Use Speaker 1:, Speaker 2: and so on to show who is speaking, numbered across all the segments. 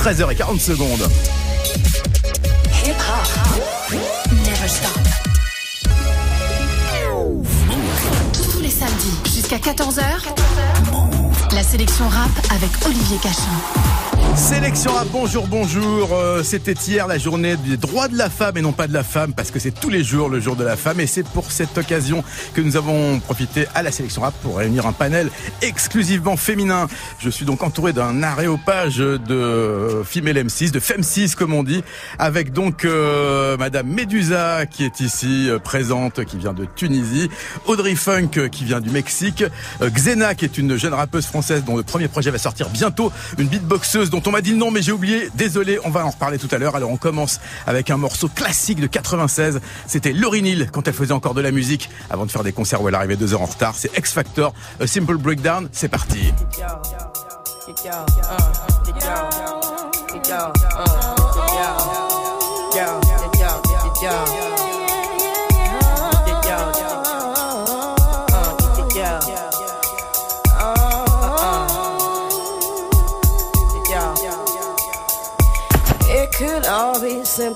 Speaker 1: 13h40 secondes.
Speaker 2: Tous les samedis jusqu'à 14h. La sélection rap avec Olivier Cachin.
Speaker 1: Sélection à bonjour, bonjour. Euh, c'était hier la journée des droits de la femme et non pas de la femme parce que c'est tous les jours le jour de la femme et c'est pour cette occasion que nous avons profité à la sélection rap pour réunir un panel exclusivement féminin. Je suis donc entouré d'un aréopage de female M6, de femme 6 comme on dit, avec donc euh, Madame Medusa qui est ici euh, présente, qui vient de Tunisie, Audrey Funk qui vient du Mexique, Xena qui est une jeune rappeuse française dont le premier projet va sortir bientôt, une beatboxeuse dont on m'a dit non mais j'ai oublié, désolé, on va en reparler tout à l'heure. Alors on commence avec un morceau classique de 96, c'était Laurie Neal quand elle faisait encore de la musique avant de faire des concerts où elle arrivait deux heures en retard. C'est X Factor, A Simple Breakdown, c'est parti.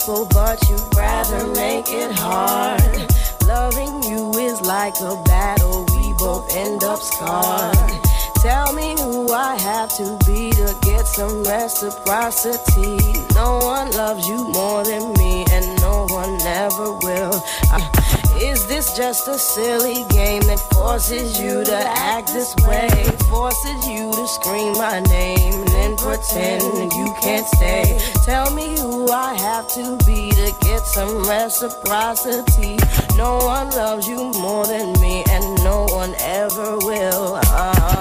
Speaker 3: Be simple, but you'd rather make it hard. Loving you is like a battle, we both end up scarred. Tell me who I have to be to get some reciprocity. No one loves you more than me, and no one ever will. I is this just a silly game that forces you to act this way? Forces you to scream my name and pretend you can't stay. Tell me who I have to be to get some reciprocity. No one loves you more than me, and no one ever will. Uh-uh.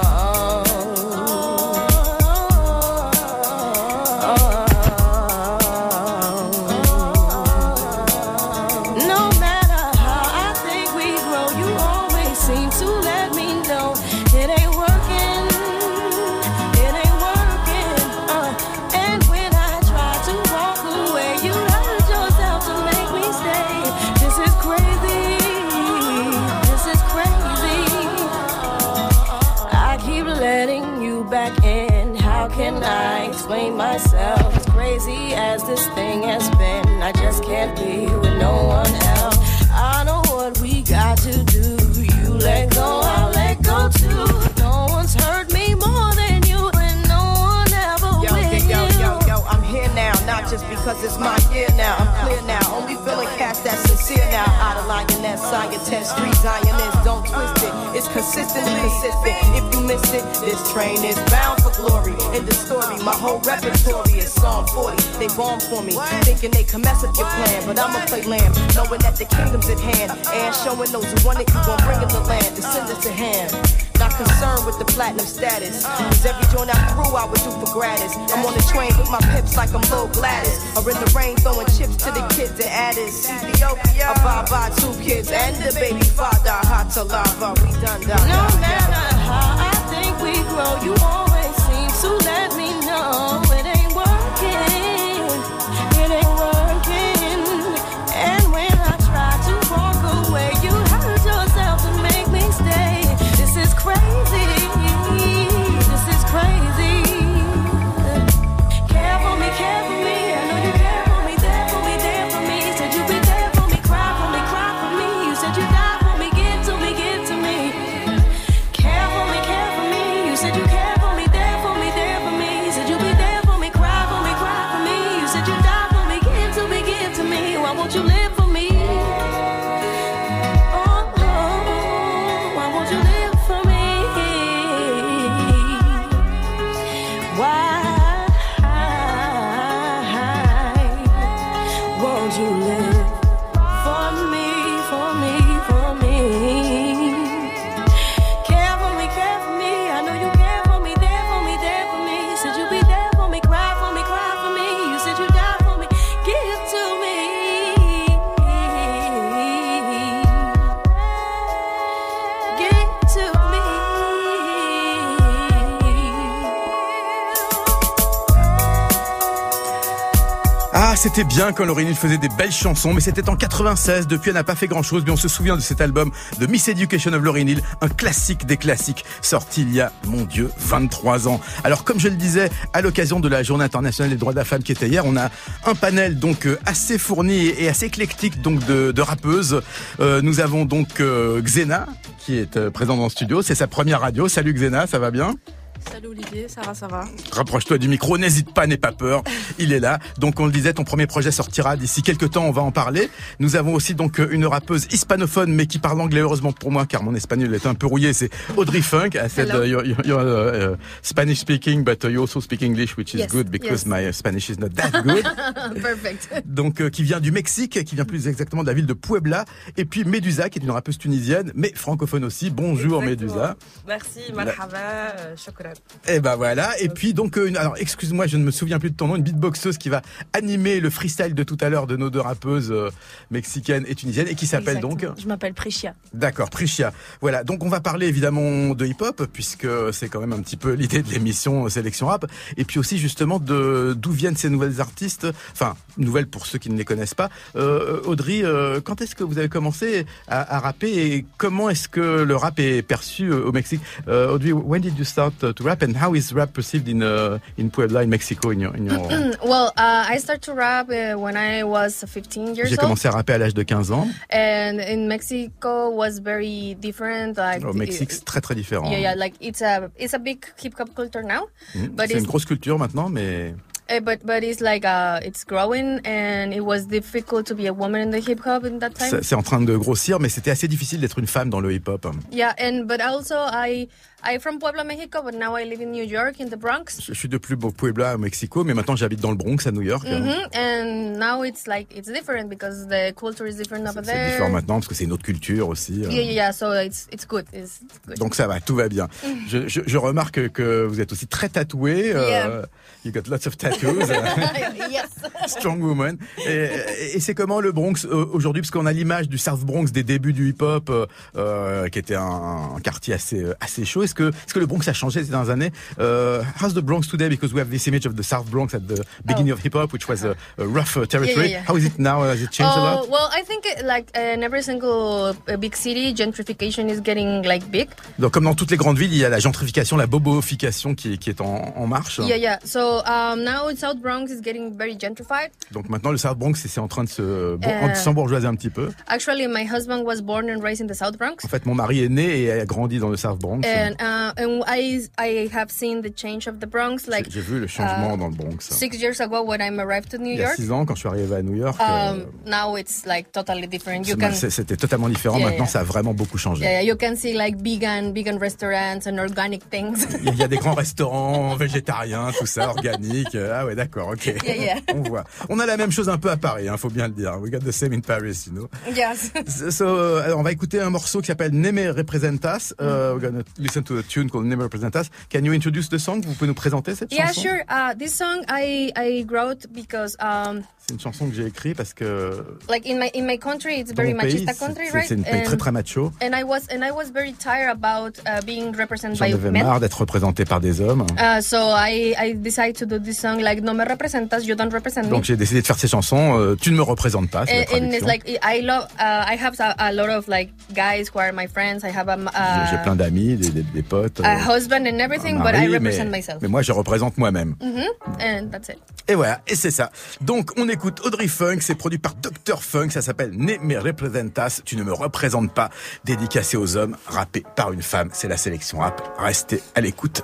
Speaker 3: It's my year now. I'm clear now, only feeling cast that's sincere now. Out of lioness, scientist, street zionist, don't twist it. It's consistent and consistent. If you miss it, this train is bound for glory. In the story, my whole repertory is Psalm 40. They bomb for me, thinking they can mess up your plan. But I'ma play lamb, knowing that the kingdom's at hand. And showing those who want it, you gon' bring in the land. Descendants to hand. Not concerned with the platinum status. Cause every joint I threw, I would do for gratis. I'm on the train with my pips like I'm Lil Gladys. Or in the rain, throwing chips to the kids and addis. Ethiopia, by two kids and the baby father. Hot to lava, we done done. No matter how I think we grow, you always seem to let me know
Speaker 1: c'était bien quand Laurie Hill faisait des belles chansons, mais c'était en 96. Depuis, elle n'a pas fait grand chose, mais on se souvient de cet album de Miss Education of Laurie Hill, un classique des classiques, sorti il y a, mon Dieu, 23 ans. Alors, comme je le disais, à l'occasion de la Journée internationale des droits de la femme qui était hier, on a un panel donc euh, assez fourni et assez éclectique donc de, de rappeuses. Euh, nous avons donc euh, Xena qui est euh, présente dans le studio. C'est sa première radio. Salut Xena, ça va bien?
Speaker 4: Salut Olivier, ça va, ça va.
Speaker 1: Rapproche-toi du micro, n'hésite pas, n'aie pas peur. Il est là. Donc on le disait, ton premier projet sortira d'ici quelques temps, on va en parler. Nous avons aussi donc une rappeuse hispanophone, mais qui parle anglais, heureusement pour moi, car mon espagnol est un peu rouillé. C'est Audrey Funk. I said uh, you're, you're, you're, uh, Spanish speaking, but you also speak English, which is
Speaker 4: Yes,
Speaker 1: good because
Speaker 4: yes.
Speaker 1: my Spanish is not that good.
Speaker 4: Perfect.
Speaker 1: donc euh, qui vient du Mexique, qui vient plus exactement de la ville de Puebla. Et puis Medusa, qui est une rappeuse tunisienne, mais francophone aussi. Bonjour
Speaker 4: Exactement.
Speaker 1: Medusa.
Speaker 4: Merci, marhaba, euh,
Speaker 1: Et ben voilà. Et puis donc, euh, alors excuse-moi, je ne me souviens plus de ton nom, une beatboxeuse qui va animer le freestyle de tout à l'heure de nos deux rappeuses euh, mexicaines et tunisiennes et qui s'appelle donc.
Speaker 4: Je m'appelle Priscia.
Speaker 1: d'accord, Priscia. Voilà. Donc on va parler évidemment de hip-hop puisque c'est quand même un petit peu l'idée de l'émission euh, Sélection Rap. Et puis aussi justement de d'où viennent ces nouvelles artistes. Enfin, nouvelles pour ceux qui ne les connaissent pas. Euh, Audrey, quand est-ce que vous avez commencé à, à rapper et comment est-ce que le rap est perçu au Mexique? Audrey, when did you start to rap and how is rap perceived in uh, in Puebla, in Mexico, in your, in your...
Speaker 4: Well, uh, I started to rap uh, when I was 15 years
Speaker 1: J'ai
Speaker 4: old,
Speaker 1: commencé à rapper à l'âge de 15 ans.
Speaker 4: and in Mexico was very different. Like
Speaker 1: Au Mexique, c'est très très différent.
Speaker 4: yeah, yeah, like it's a it's a big hip hop culture now,
Speaker 1: Mhm.
Speaker 4: but
Speaker 1: C'est une grosse culture maintenant, mais
Speaker 4: but but it's like uh, it's growing, and it was difficult to be a woman in the hip hop in that time.
Speaker 1: c'est c'est en train de grossir. Mais c'était assez difficile d'être une femme dans le hip-hop.
Speaker 4: Yeah, and but also I I from Puebla, Mexico, but now I live in New York in the Bronx.
Speaker 1: Je suis depuis au Puebla, au Mexico, mais maintenant j'habite dans le Bronx, à New York.
Speaker 4: Mhm, And now it's like it's different because the culture is different over
Speaker 1: C'est
Speaker 4: there.
Speaker 1: différent maintenant parce que c'est une autre culture aussi. euh.
Speaker 4: Yeah, yeah, yeah. So it's it's good. It's good.
Speaker 1: Donc ça va, tout va bien. Je, je, je remarque que vous êtes aussi très tatoué. euh,
Speaker 4: Yeah.
Speaker 1: You got lots of tattoos.
Speaker 4: yes.
Speaker 1: Strong woman. Et, et c'est comment le Bronx euh, aujourd'hui? Parce qu'on a l'image du South Bronx des débuts du hip-hop, euh, euh, qui était un, un quartier assez euh, assez chaud. Est-ce que est-ce que le Bronx a changé ces dernières années? Euh, How's the Bronx today? Because we have this image of the South Bronx at the beginning of hip-hop, which was a, a rough uh, territory.
Speaker 4: yeah, yeah.
Speaker 1: How is it now? Has it changed a
Speaker 4: Oh
Speaker 1: lot?
Speaker 4: well, I think uh, like uh, in every single uh, big city, gentrification is getting like big.
Speaker 1: Donc, comme dans toutes les grandes villes, il y a la gentrification, la bobofication qui, est- qui est en, en marche.
Speaker 4: Yeah, yeah. So um, now South Bronx is getting very gentrified.
Speaker 1: Donc maintenant, le South Bronx, c'est en train de se de s'embourgeoiser un petit peu.
Speaker 4: Actually, my husband was born and raised in the South Bronx.
Speaker 1: En fait, mon mari est né et a grandi dans le South Bronx.
Speaker 4: And uh, and I I have seen the change of the Bronx like
Speaker 1: J'ai vu le changement
Speaker 4: uh,
Speaker 1: dans le Bronx.
Speaker 4: six years ago when I arrived to New
Speaker 1: Il y a
Speaker 4: York.
Speaker 1: six ans, quand je suis arrivé à New York,
Speaker 4: Um,
Speaker 1: euh,
Speaker 4: now it's like totally different. You can
Speaker 1: c'était totalement différent.
Speaker 4: Yeah,
Speaker 1: Maintenant,
Speaker 4: yeah.
Speaker 1: ça a vraiment beaucoup changé.
Speaker 4: yeah, you can see like vegan vegan restaurants and organic things.
Speaker 1: Il y a des grands restaurants végétariens, tout ça, organique. Ah ouais, d'accord, ok.
Speaker 4: Yeah, yeah.
Speaker 1: On voit. On a la même chose un peu à Paris, hein, faut bien le dire. We got the same in Paris, you know.
Speaker 4: yes.
Speaker 1: So, uh, alors, on va écouter un morceau qui s'appelle Neme Representas. Uh, we're gonna listen to a tune called Neme Representas. Can you introduce the song? Vous pouvez nous présenter cette
Speaker 4: Yeah,
Speaker 1: chanson?
Speaker 4: sure. Uh, this song I I wrote because um
Speaker 1: C'est une chanson que j'ai écrite parce que
Speaker 4: like in my in my country it's very machista
Speaker 1: c'est
Speaker 4: country, right?
Speaker 1: c'est une pays très
Speaker 4: And-
Speaker 1: très macho.
Speaker 4: and I was and I was very tired about uh, being represented
Speaker 1: J'en
Speaker 4: by
Speaker 1: avais
Speaker 4: men.
Speaker 1: marre d'être représenté par des hommes.
Speaker 4: Uh, so I I decided to do this song like no me representas, you don't represent me.
Speaker 1: Donc j'ai décidé de faire ces chansons. euh, tu ne me représentes pas. C'est
Speaker 4: And, and it's like I love uh, I have a, a lot of like guys who are my friends. I have a
Speaker 1: J'ai- J'ai
Speaker 4: uh,
Speaker 1: plein d'amis, des, des, des potes.
Speaker 4: a
Speaker 1: euh,
Speaker 4: husband and everything,
Speaker 1: un
Speaker 4: but I
Speaker 1: mari,
Speaker 4: represent
Speaker 1: mais,
Speaker 4: myself.
Speaker 1: mais moi je représente moi-même.
Speaker 4: And that's it.
Speaker 1: Et voilà, et c'est ça. Donc on écoute Audrey Funk, c'est produit par Dr Funk, ça s'appelle Ne me representas, tu ne me représentes pas, dédicacé aux hommes, rappé par une femme, c'est la sélection rap. Restez à l'écoute,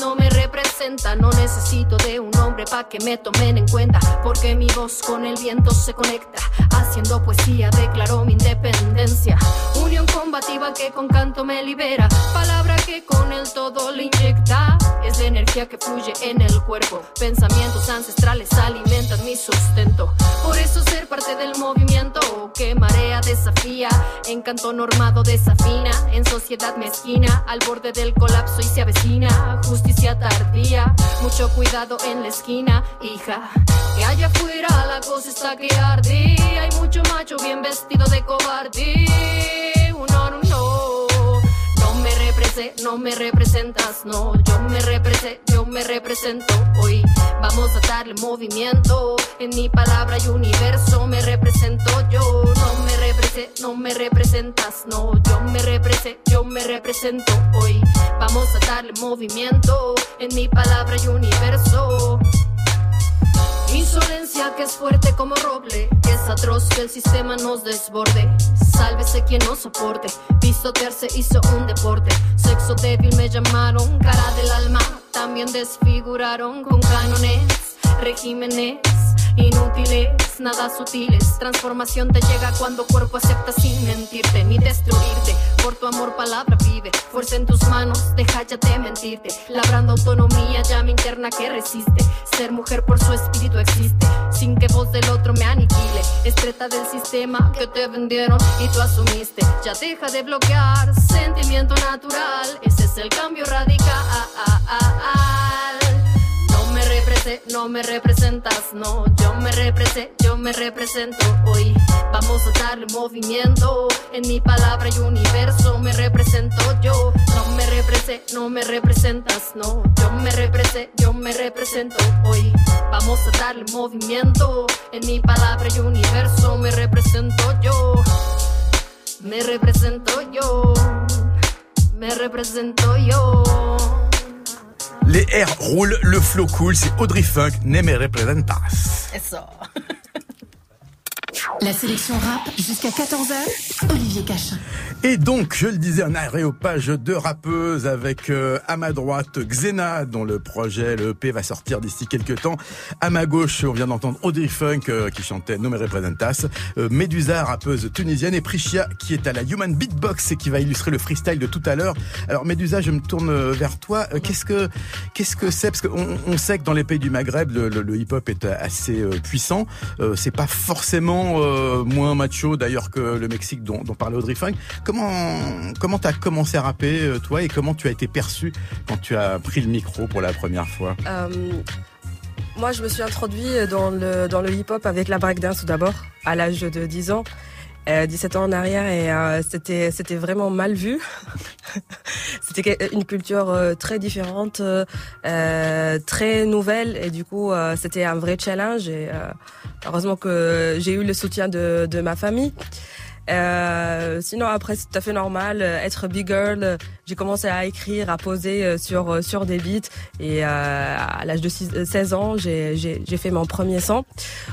Speaker 5: No me representa, no necesito de un hombre pa' que me tomen en cuenta, porque mi voz con el viento se conecta.
Speaker 4: Haciendo poesía declaró mi independencia. Unión combativa que con canto me libera. Palabra que con el todo le inyecta. Es la energía que fluye en el cuerpo. Pensamientos ancestrales alimentan mi sustento. Por eso ser parte del movimiento que marea desafía. Encanto normado desafina. En sociedad mezquina. Al borde del colapso y se avecina. Justicia tardía. Mucho cuidado en la esquina, hija. Que allá afuera la cosa está que arde. Hay mucho macho bien vestido de cobarde. Uno, no, no. No no me representas, no. Yo me represé, yo me represento hoy. Vamos a darle movimiento. En mi palabra y universo me represento yo. No me represé, no me representas, no. Yo me represé, yo me represento hoy. Vamos a darle movimiento. En mi palabra y universo. Insolencia que es fuerte como roble, es atroz que el sistema nos desborde. Sálvese quien nos soporte, pisotearse hizo un deporte. Sexo débil me llamaron, cara del alma, también desfiguraron con cánones, regímenes inútiles, nada sutiles. Transformación te llega cuando cuerpo acepta sin mentirte ni destruirte. Por tu amor, palabra vive. Fuerza en tus manos, deja ya de mentirte. Labrando autonomía, llama interna que resiste. Ser mujer por su espíritu existe. Sin que voz del otro me aniquile. Estreta del sistema que te vendieron y tú asumiste. Ya deja de bloquear. Sentimiento natural. Ese es el cambio radical. No me representas, no. Yo me represé, yo me represento hoy. Vamos a darle movimiento. En mi palabra y universo me represento yo. No me represé, no me representas, no. Yo me represé, yo me represento hoy. Vamos a darle movimiento. En mi palabra y universo me represento yo. Me represento yo. Me represento yo.
Speaker 1: Les airs roulent, le flow cool, c'est Audrey Funk, Ne me representas.
Speaker 2: Eso. La sélection rap jusqu'à 14h, Olivier Cachin.
Speaker 1: Et donc, je le disais, un aréopage de rappeuses avec euh, à ma droite Xena, dont le projet, le EP va sortir d'ici quelques temps. À ma gauche, on vient d'entendre Audrey Funk euh, qui chantait No Representas, euh, Medusa, rappeuse tunisienne, et Prishia qui est à la Human Beatbox et qui va illustrer le freestyle de tout à l'heure. Alors Medusa, je me tourne vers toi. Euh, Qu'est-ce que qu'est-ce que c'est? Parce qu'on on sait que dans les pays du Maghreb, le, le- le hip-hop est assez euh, puissant. Euh, c'est pas forcément euh, moins macho d'ailleurs que le Mexique dont, parlait Audrey Funk. Comment comment t'as commencé à rapper euh, toi et comment tu as été perçu quand tu as pris le micro pour la première fois?
Speaker 6: Euh, moi, je me suis introduit dans le, dans le hip-hop avec la breakdance tout d'abord, à l'âge de 10 ans. Euh, 17 ans en arrière et c'était c'était vraiment mal vu. c'était que- une culture euh, très différente, euh, euh, très nouvelle et du coup euh, c'était un vrai challenge et euh, heureusement que j'ai eu le soutien de, de ma famille. Euh, sinon après c'est tout à fait normal euh, être big girl. euh, J'ai commencé à écrire, à poser sur sur des beats et à l'âge de six- euh, 16 ans j'ai fait mon premier son.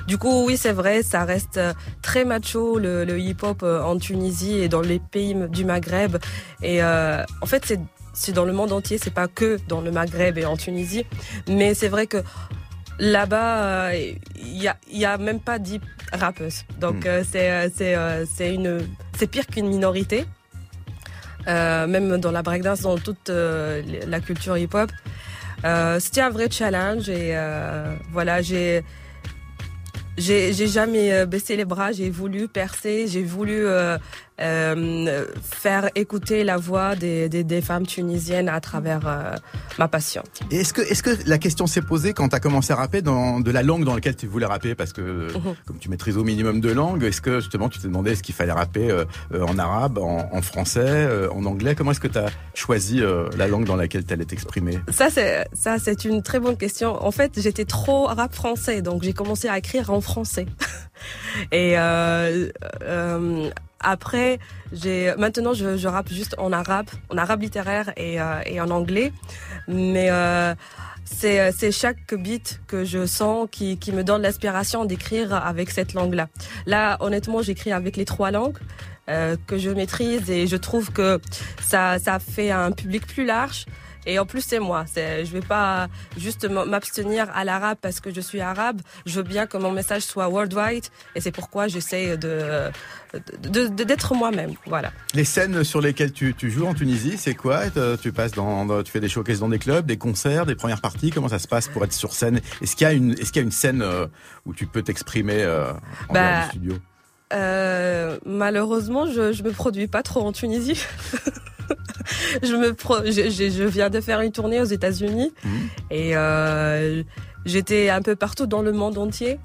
Speaker 6: Du coup oui c'est vrai ça reste très macho le, le hip hop en Tunisie et dans les pays du Maghreb et en fait c'est c'est dans le monde entier c'est pas que dans le Maghreb et en Tunisie mais c'est vrai que là-bas, euh, il y a, il y a même pas dix rappeuses. Donc
Speaker 1: Mm.
Speaker 6: euh, c'est euh, c'est euh, c'est une c'est pire qu'une minorité. Euh, même dans la breakdance, dans toute euh, la culture hip-hop, Euh, c'était un vrai challenge et euh, voilà j'ai j'ai j'ai jamais euh, baissé les bras, j'ai voulu percer, j'ai voulu euh, faire écouter la voix des, des, des femmes tunisiennes à travers euh, ma passion.
Speaker 1: Et est-ce que, est-ce que la question s'est posée quand tu as commencé à rapper dans de la langue dans laquelle tu voulais rapper? Parce que
Speaker 6: Mhm.
Speaker 1: comme tu maîtrises au minimum de langues, est-ce que justement tu t'es demandé est-ce qu'il fallait rapper euh, en arabe, en, en français, euh, en anglais? Comment est-ce que tu as choisi euh, la langue dans laquelle tu allais t'exprimer?
Speaker 6: Ça, c'est, ça, c'est une très bonne question. En fait, j'étais trop rap français, donc j'ai commencé à écrire en français. Et euh, euh, après, j'ai, maintenant, je, je rappe juste en arabe, en arabe littéraire et, euh, et en anglais. Mais euh, c'est, c'est chaque beat que je sens qui, qui me donne l'inspiration d'écrire avec cette langue-là. Là, honnêtement, j'écris avec les trois langues. euh, que je maîtrise et je trouve que ça ça fait un public plus large Et en plus, c'est moi. C'est, je vais pas juste m'abstenir à l'arabe parce que je suis arabe. Je veux bien que mon message soit worldwide. Et c'est pourquoi j'essaie de, de, de- d'être moi-même. Voilà.
Speaker 1: Les scènes sur lesquelles tu, tu joues en Tunisie, c'est quoi? Euh, Tu passes dans, dans- tu fais des showcases dans des clubs, des concerts, des premières parties. Comment ça se passe pour être sur scène? Est-ce qu'il y a une, est-ce qu'il y a une scène euh, où tu peux t'exprimer euh, en
Speaker 6: Bah,
Speaker 1: du studio?
Speaker 6: Euh, malheureusement, je, je me produis pas trop en Tunisie. je me pro- je, je- je viens de faire une tournée aux États-Unis
Speaker 1: Mhm.
Speaker 6: et euh, j'étais un peu partout dans le monde entier.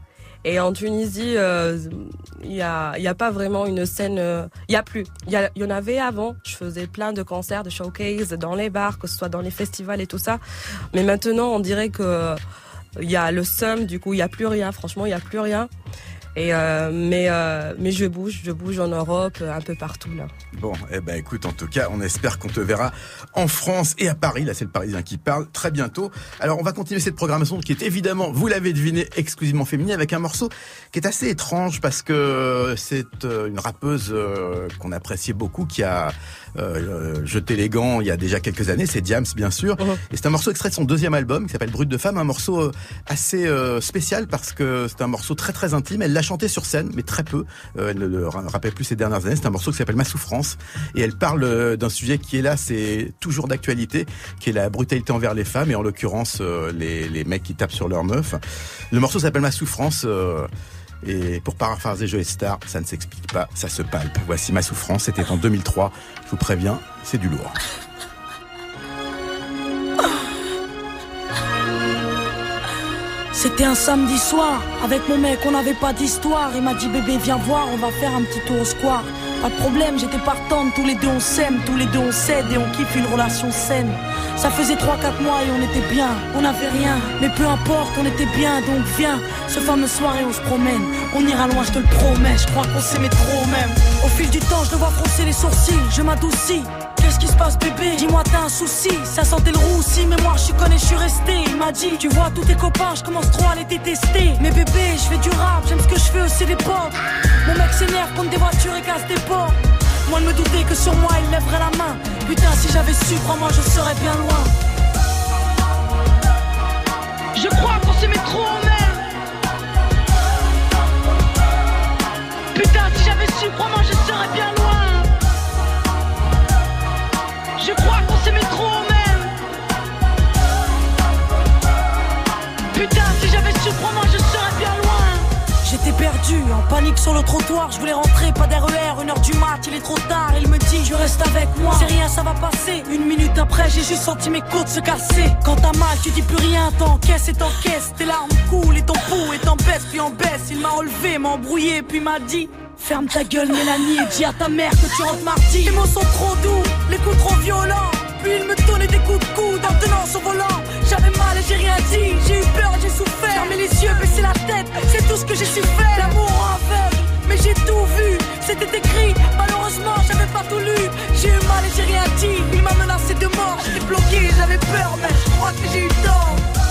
Speaker 6: Et en Tunisie, euh, il y a, il y a pas vraiment une scène. euh, Il y a plus. Il y, en avait avant. Je faisais plein de concerts, de showcases dans les bars, que ce soit dans les festivals et tout ça. Mais maintenant, on dirait que euh, il y a le SUM. Du coup, il y a plus rien. Franchement, il y a plus rien. Et euh, mais euh, mais je bouge, je bouge en Europe, euh, un peu partout là.
Speaker 1: Bon, eh ben écoute, en tout cas, on espère qu'on te verra en France et à Paris. Là, c'est le Parisien qui parle très bientôt. Alors, on va continuer cette programmation qui est évidemment, vous l'avez deviné, exclusivement féminine, avec un morceau qui est assez étrange parce que c'est euh, une rappeuse euh, qu'on appréciait beaucoup, qui a euh, jeté les gants il y a déjà quelques années. C'est Diams, bien sûr.
Speaker 6: Mhm.
Speaker 1: Et c'est un morceau extrait de son deuxième album qui s'appelle Brut de femme, un morceau euh, assez euh, spécial parce que c'est un morceau très très intime. Elle l'a chanté sur scène, mais très peu. Euh, elle ne le ra- rappelle plus ces dernières années. C'est un morceau qui s'appelle Ma souffrance et elle parle euh, d'un sujet qui est là, c'est toujours d'actualité, qui est la brutalité envers les femmes et en l'occurrence euh, les, les mecs qui tapent sur leurs meufs. Le morceau s'appelle Ma souffrance. Et pour paraphraser Joe Star, ça ne s'explique pas, ça se palpe. Voici ma souffrance, c'était en 2003. Je vous préviens, c'est du lourd.
Speaker 7: C'était un samedi soir, avec mon mec, on n'avait pas d'histoire. Il m'a dit bébé viens voir, on va faire un petit tour au square. Pas de problème, j'étais partante, tous les deux on s'aime, tous les deux on cède et on kiffe une relation saine. Ça faisait 3-4 mois et on était bien, on n'avait rien, mais peu importe, on était bien, donc viens. Ce fameux soir et on se promène, on ira loin, je te le promets, je crois qu'on s'aimait trop même. Au fil du temps, je le vois froncer les sourcils, je m'adoucis. Qu'est-ce qui se passe bébé. Dis-moi t'as un souci. Ça sentait le roussi mais moi je connu je suis resté. Il m'a dit tu vois tous tes copains je commence trop à les détester. Mais bébé je fais du rap J'aime ce que je fais aussi des potes. Mon mec s'énerve contre des voitures et casse des portes. Moi de me douter que sur moi il lèverait la main. Putain si j'avais su crois-moi je serais bien loin. Je crois qu'on s'aimait trop même Putain si j'avais su crois-moi je serais bien loin Putain si j'avais su crois-moi je serais bien loin. J'étais perdu, en panique sur le trottoir, je voulais rentrer, pas d'RER, une heure du mat, il est trop tard, il me dit tu restes avec moi, c'est rien, ça va passer. Une minute après, j'ai juste senti mes côtes se casser. Quand t'as mal, tu dis plus rien, t'encaisses et t'encaisses, tes larmes coulent et ton pouls est en baisse, puis en baisse. Il m'a enlevé, m'a embrouillé, puis m'a dit Ferme ta gueule Mélanie et dis à ta mère que tu rentres mardi. Les mots sont trop doux, les coups trop violents Il me donnait des coups de coude en tenant son volant. J'avais mal et j'ai rien dit, j'ai eu peur, j'ai souffert Fermer les yeux, baisser la tête, c'est tout ce que j'ai su faire. L'amour rend aveugle, mais j'ai tout vu. C'était écrit, malheureusement j'avais pas tout lu. J'ai eu mal et j'ai rien dit, il m'a menacé de mort J'étais bloqué, j'avais peur, mais je crois que j'ai eu tort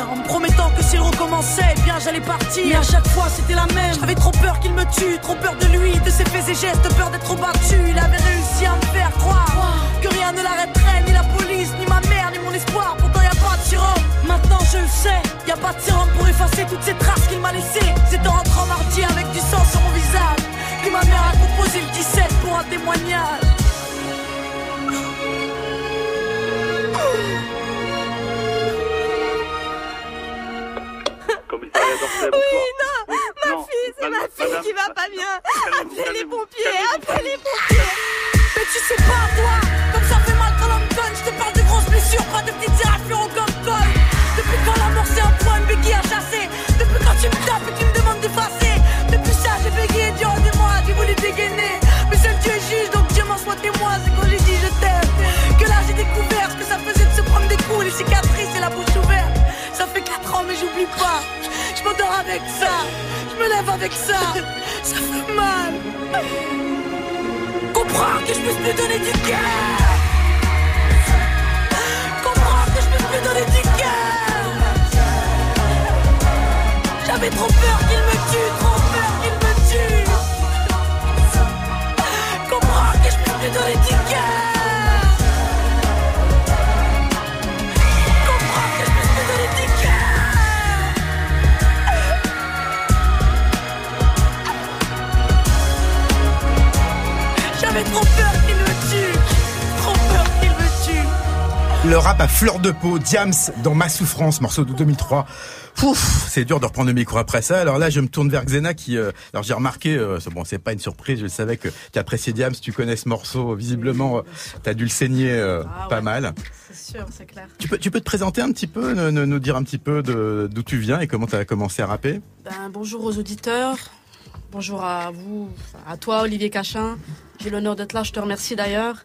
Speaker 7: En me promettant que s'il recommençait, eh bien j'allais partir. Mais à chaque fois, c'était la même. J'avais trop peur qu'il me tue, trop peur de lui, de ses faits et gestes, peur d'être battu. Il avait réussi à me faire croire que rien ne l'arrêterait, ni la police, ni ma mère, ni mon espoir. Pourtant, y a pas de sirop. Maintenant, je le sais, y a pas de sérum pour effacer toutes ces traces qu'il m'a laissées. C'est en rentrant mardi avec du sang sur mon visage que ma mère a composé le 17 pour un témoignage.
Speaker 8: Oui, non, ma fille, c'est ma fille qui va pas bien. Appelez les pompiers, appelez les pompiers.
Speaker 7: Mais tu sais pas, toi, comme ça fait mal quand l'on me donne. Je te parle de grosses blessures, pas de petites éraflures au gomme Depuis quand l'amour c'est un point, une béquille à chasser. Depuis quand tu me tapes et tu me demandes d'effacer. Depuis ça, j'ai bégayé durant des mois, j'ai voulu dégainer? Mais seul Dieu est juge, donc Dieu m'en soit témoin. C'est quand j'ai dit je t'aime. Que là j'ai découvert ce que ça faisait de se prendre des coups, les cicatrices et la bouche ouverte. Ça fait 4 ans, mais j'oublie pas.
Speaker 9: M'endors avec ça. Je me lève avec ça. Ça fait mal. Comprends que je puisse plus donner du cœur. Comprends que je puisse plus donner du cœur. J'avais trop peur qu'il me tue, trop peur qu'il me tue. Comprends que je puisse plus donner du cœur.
Speaker 1: Le rap à fleur de peau, Diams dans Ma Souffrance, morceau de 2003. Pouf, c'est dur de reprendre le micro après ça. Alors là, je me tourne vers Xena qui, euh, alors j'ai remarqué, euh, bon, c'est pas une surprise, je savais que tu appréciais Diams, tu connais ce morceau, visiblement, tu as dû le saigner euh,
Speaker 10: Ah
Speaker 1: pas
Speaker 10: ouais.
Speaker 1: mal.
Speaker 10: C'est sûr, c'est clair.
Speaker 1: Tu peux, tu peux te présenter un petit peu, nous, nous- dire un petit peu d'où tu viens et comment tu as commencé à rapper?
Speaker 10: Ben, bonjour aux auditeurs. Bonjour à vous, à toi Olivier Cachin. J'ai l'honneur d'être là, je te remercie d'ailleurs.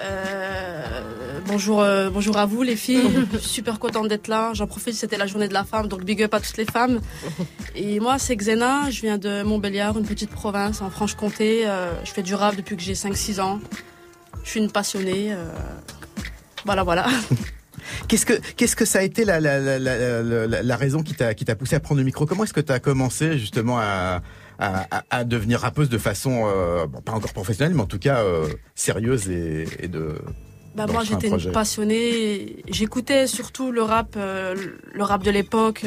Speaker 10: Euh, bonjour, euh, bonjour à vous les filles. Super contente d'être là. J'en profite, c'était la journée de la femme, donc big up à toutes les femmes. Et moi, c'est Xena. Je viens de Montbéliard, une petite province en Franche-Comté. Euh, je fais du rap depuis que j'ai 5-6 ans. Je suis une passionnée. Voilà, voilà.
Speaker 1: Qu'est-ce que qu'est-ce que ça a été la raison qui t'a qui t'a poussé à prendre le micro? Comment est-ce que tu as commencé justement à à, à- à devenir rappeuse de façon euh, bon, pas encore professionnelle mais en tout cas euh, sérieuse et, et de
Speaker 10: Bah moi j'étais une passionnée. J'écoutais surtout le rap, euh, le rap de l'époque.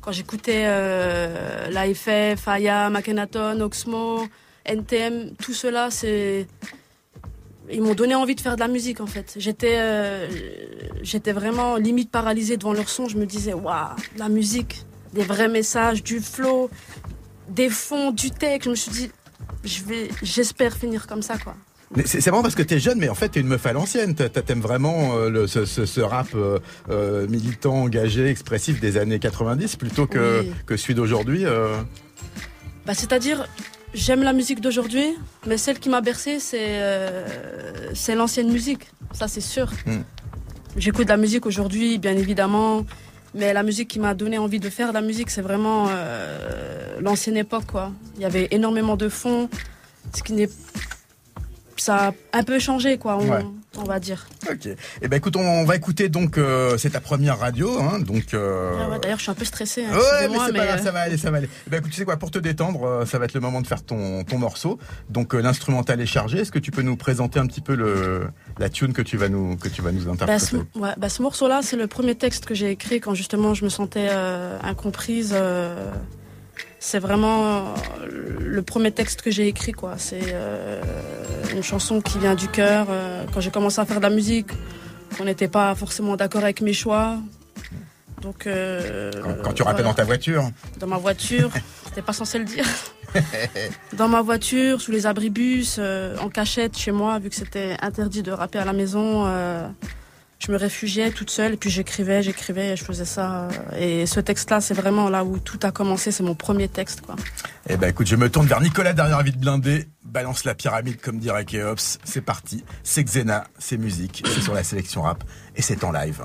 Speaker 10: quand j'écoutais l'AFF, Aya, Makenaton, Oxmo, NTM, tout cela, c'est ils m'ont donné envie de faire de la musique en fait. J'étais euh, j'étais vraiment limite paralysée devant leur son. Je me disais waouh, la musique, des vrais messages, du flow, des fonds, du texte. Je me suis dit je vais j'espère finir comme ça quoi.
Speaker 1: C'est marrant parce que t'es jeune, mais en fait t'es une meuf à l'ancienne. T'a- t'a- T'aimes vraiment euh, le, ce, ce, ce rap euh, euh, militant, engagé, expressif des années 90 plutôt que,
Speaker 10: Oui.
Speaker 1: que celui d'aujourd'hui. euh.
Speaker 10: Bah, c'est-à-dire, j'aime la musique d'aujourd'hui, mais celle qui m'a bercé, c'est c'est l'ancienne musique. Ça, c'est sûr.
Speaker 1: Mm.
Speaker 10: J'écoute de la musique aujourd'hui, bien évidemment, mais la musique qui m'a donné envie de faire la musique, c'est vraiment euh, l'ancienne époque, quoi. Il y avait énormément de fonds, ce qui n'est ça a un peu changé, quoi. On va dire.
Speaker 1: Ok. Eh ben écoute, on, on va écouter donc euh, c'est ta première radio, hein, donc. euh,
Speaker 10: Ah ouais, D'ailleurs, je suis un peu stressée. hein,
Speaker 1: Ouais, mais c'est pas grave, ça va aller, ça va aller. Eh ben, écoute, tu sais quoi, pour te détendre, euh, ça va être le moment de faire ton, ton morceau. Donc euh, l'instrumental est chargé. Est-ce que tu peux nous présenter un petit peu le la tune que tu vas nous que tu vas nous
Speaker 10: Bah,
Speaker 1: interpréter?
Speaker 10: ce, ouais, bah, ce morceau-là, c'est le premier texte que j'ai écrit quand justement je me sentais incomprise. C'est vraiment euh, le premier texte que j'ai écrit, quoi. C'est euh, une chanson qui vient du cœur. euh, quand j'ai commencé à faire de la musique, on n'était pas forcément d'accord avec mes choix. Donc, euh,
Speaker 1: quand, quand tu rappelles
Speaker 10: voilà.
Speaker 1: dans ta voiture.
Speaker 10: Dans ma voiture, c'était pas censé le dire. Dans ma voiture, sous les abribus, euh, en cachette chez moi, vu que c'était interdit de rapper à la maison, je me réfugiais toute seule et puis j'écrivais, j'écrivais, et je faisais ça. euh, Et ce texte-là, c'est vraiment là où tout a commencé. C'est mon premier texte, quoi.
Speaker 1: Eh ben écoute, je me tourne vers Nicolas derrière vide blindé. Balance la pyramide comme dirait Keops. C'est parti. C'est Xena, c'est musique, c'est sur la sélection rap et c'est en live.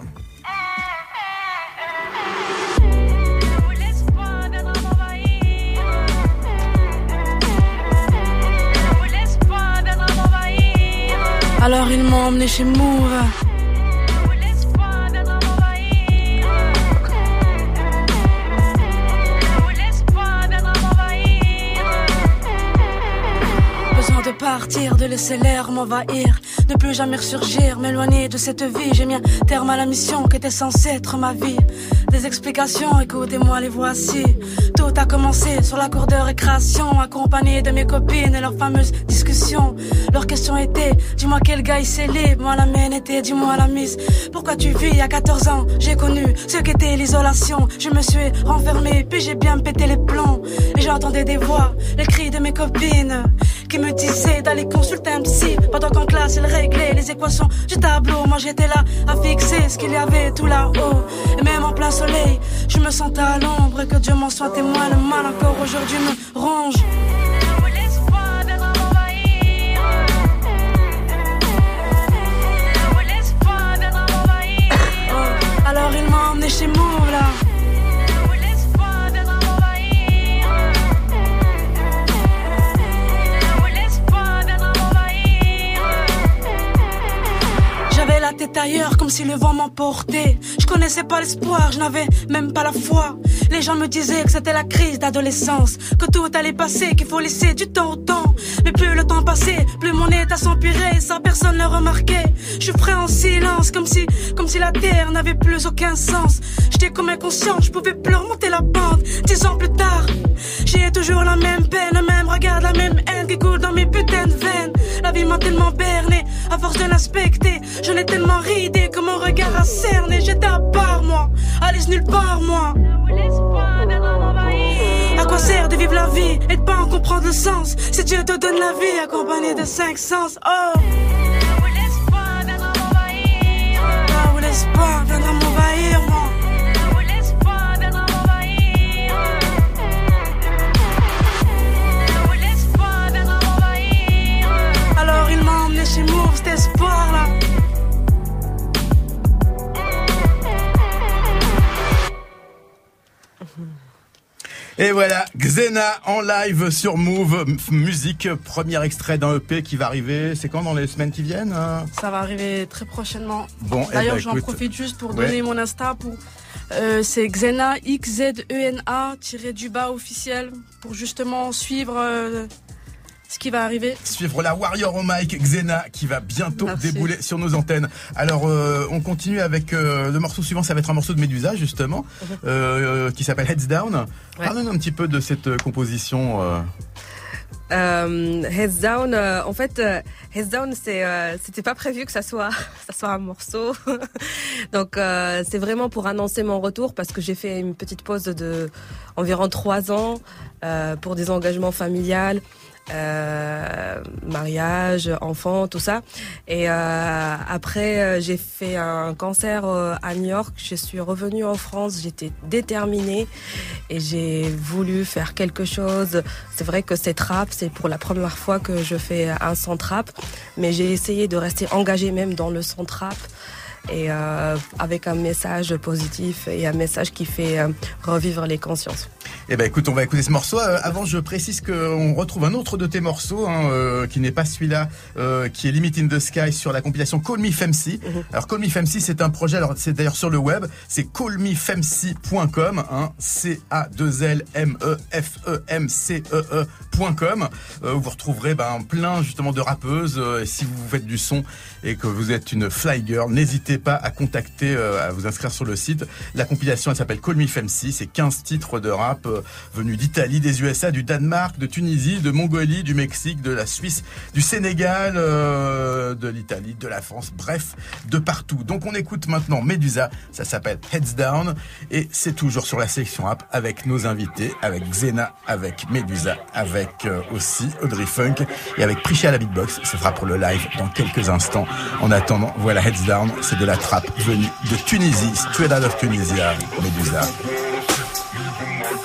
Speaker 10: Alors ils m'ont emmené chez Moura. De partir, de laisser l'air m'envahir, ne plus jamais ressurgir, m'éloigner de cette vie. J'ai mis un terme à la mission qui était censée être ma vie. Des explications, écoutez-moi, les voici. Tout a commencé sur la cour de récréation, accompagné de mes copines et leurs fameuses discussions. Leur question était, dis-moi quel gars il s'est libre. Moi la mienne était, dis-moi la mise. Pourquoi tu vis à 14 ans? J'ai connu ce qu'était l'isolation. Je me suis renfermé, puis j'ai bien pété les plombs. Et j'entendais des voix, les cris de mes copines qui me disaient d'aller consulter un psy. Pendant qu'en classe, ils réglaient les équations du tableau. Moi j'étais là à fixer ce qu'il y avait tout là-haut. Et même en plein soleil, je me sentais à l'ombre. Que Dieu m'en soit témoin, le mal encore aujourd'hui me ronge. Alors il m'a emmené chez Moula. Si le vent m'emportait. Je connaissais pas l'espoir, je n'avais même pas la foi. Les gens me disaient que c'était la crise d'adolescence, que tout allait passer, qu'il faut laisser du temps au temps. Mais plus le temps passait, plus mon état s'empirait, ça personne ne remarquait. Je ferais en silence, comme si, comme si la terre n'avait plus aucun sens. J'étais comme inconscient, je pouvais plus remonter la pente. Dix ans plus tard, j'ai toujours la même peine, le même regard, la même haine qui coule dans mes putains de veines. La vie m'a tellement berné, à force de l'inspecter, j'en ai tellement ridé que mon regard a cerné. J'étais à part moi, allez nulle part moi. À quoi sert de vivre la vie et de pas en comprendre le sens? Si Dieu te donne la vie accompagné de cinq sens, oh. Là où l'espoir viendra m'envahir,
Speaker 1: voilà, Xena en live sur Move Musique, premier extrait d'un EP qui va arriver. C'est quand dans les semaines qui viennent hein
Speaker 10: Ça va arriver très prochainement.
Speaker 1: Bon, eh
Speaker 10: D'ailleurs,
Speaker 1: ben,
Speaker 10: j'en profite juste pour
Speaker 1: Ouais.
Speaker 10: donner mon Insta pour. euh, c'est Xena X Z E N A tiré du bas officiel pour justement suivre euh, ce qui va arriver.
Speaker 1: Suivre la Warrior au mic, Xena, qui va bientôt
Speaker 10: Merci.
Speaker 1: débouler sur nos antennes. Alors, euh, on continue avec euh, le morceau suivant. Ça va être un morceau de Medusa, justement,
Speaker 10: Mhm.
Speaker 1: euh, qui s'appelle Heads Down. Parlez-nous un petit peu de cette composition. euh.
Speaker 6: Heads Down, euh, en fait, euh, Heads Down, c'est, c'était pas prévu que ça soit, ça soit un morceau. Donc, c'est vraiment pour annoncer mon retour parce que j'ai fait une petite pause de environ trois ans pour des engagements familiales. Euh, mariage, enfant, tout ça. Et euh, après, euh, j'ai fait un concert euh, à New York. Je suis revenue en France. J'étais déterminée et j'ai voulu faire quelque chose. C'est vrai que c'est trap. C'est pour la première fois que je fais un son trap, mais j'ai essayé de rester engagée même dans le son trap et euh, avec un message positif et un message qui fait revivre les consciences.
Speaker 1: Eh ben écoute, on va écouter ce morceau. Euh, avant, je précise qu'on retrouve un autre de tes morceaux, hein, euh, qui n'est pas celui-là, euh, qui est Limit in the Sky sur la compilation Call Me Femcy. Alors Call Me Femcy, c'est un projet. Alors c'est d'ailleurs sur le web, c'est callmefemcy.com, hein, C A 2 L M E F E M C E E.com. Euh, où vous retrouverez ben, plein justement de rappeuses. Si vous faites du son et que vous êtes une fly girl, n'hésitez pas à contacter, à vous inscrire sur le site. La compilation, elle s'appelle Call Me Femcy. C'est 15 titres de rap venus d'Italie, des USA, du Danemark, de Tunisie, de Mongolie, du Mexique, de la Suisse, du Sénégal, euh, de l'Italie, de la France, bref, de partout. Donc on écoute maintenant Medusa, ça s'appelle Heads Down et c'est toujours sur la sélection rap avec nos invités, avec Xena, avec Medusa, avec euh, aussi Audrey Funk et avec Prisha la beatbox. Ce sera pour le live dans quelques instants. En attendant, voilà Heads Down, c'est de la trappe venue de Tunisie, straight out of Tunisia, Medusa.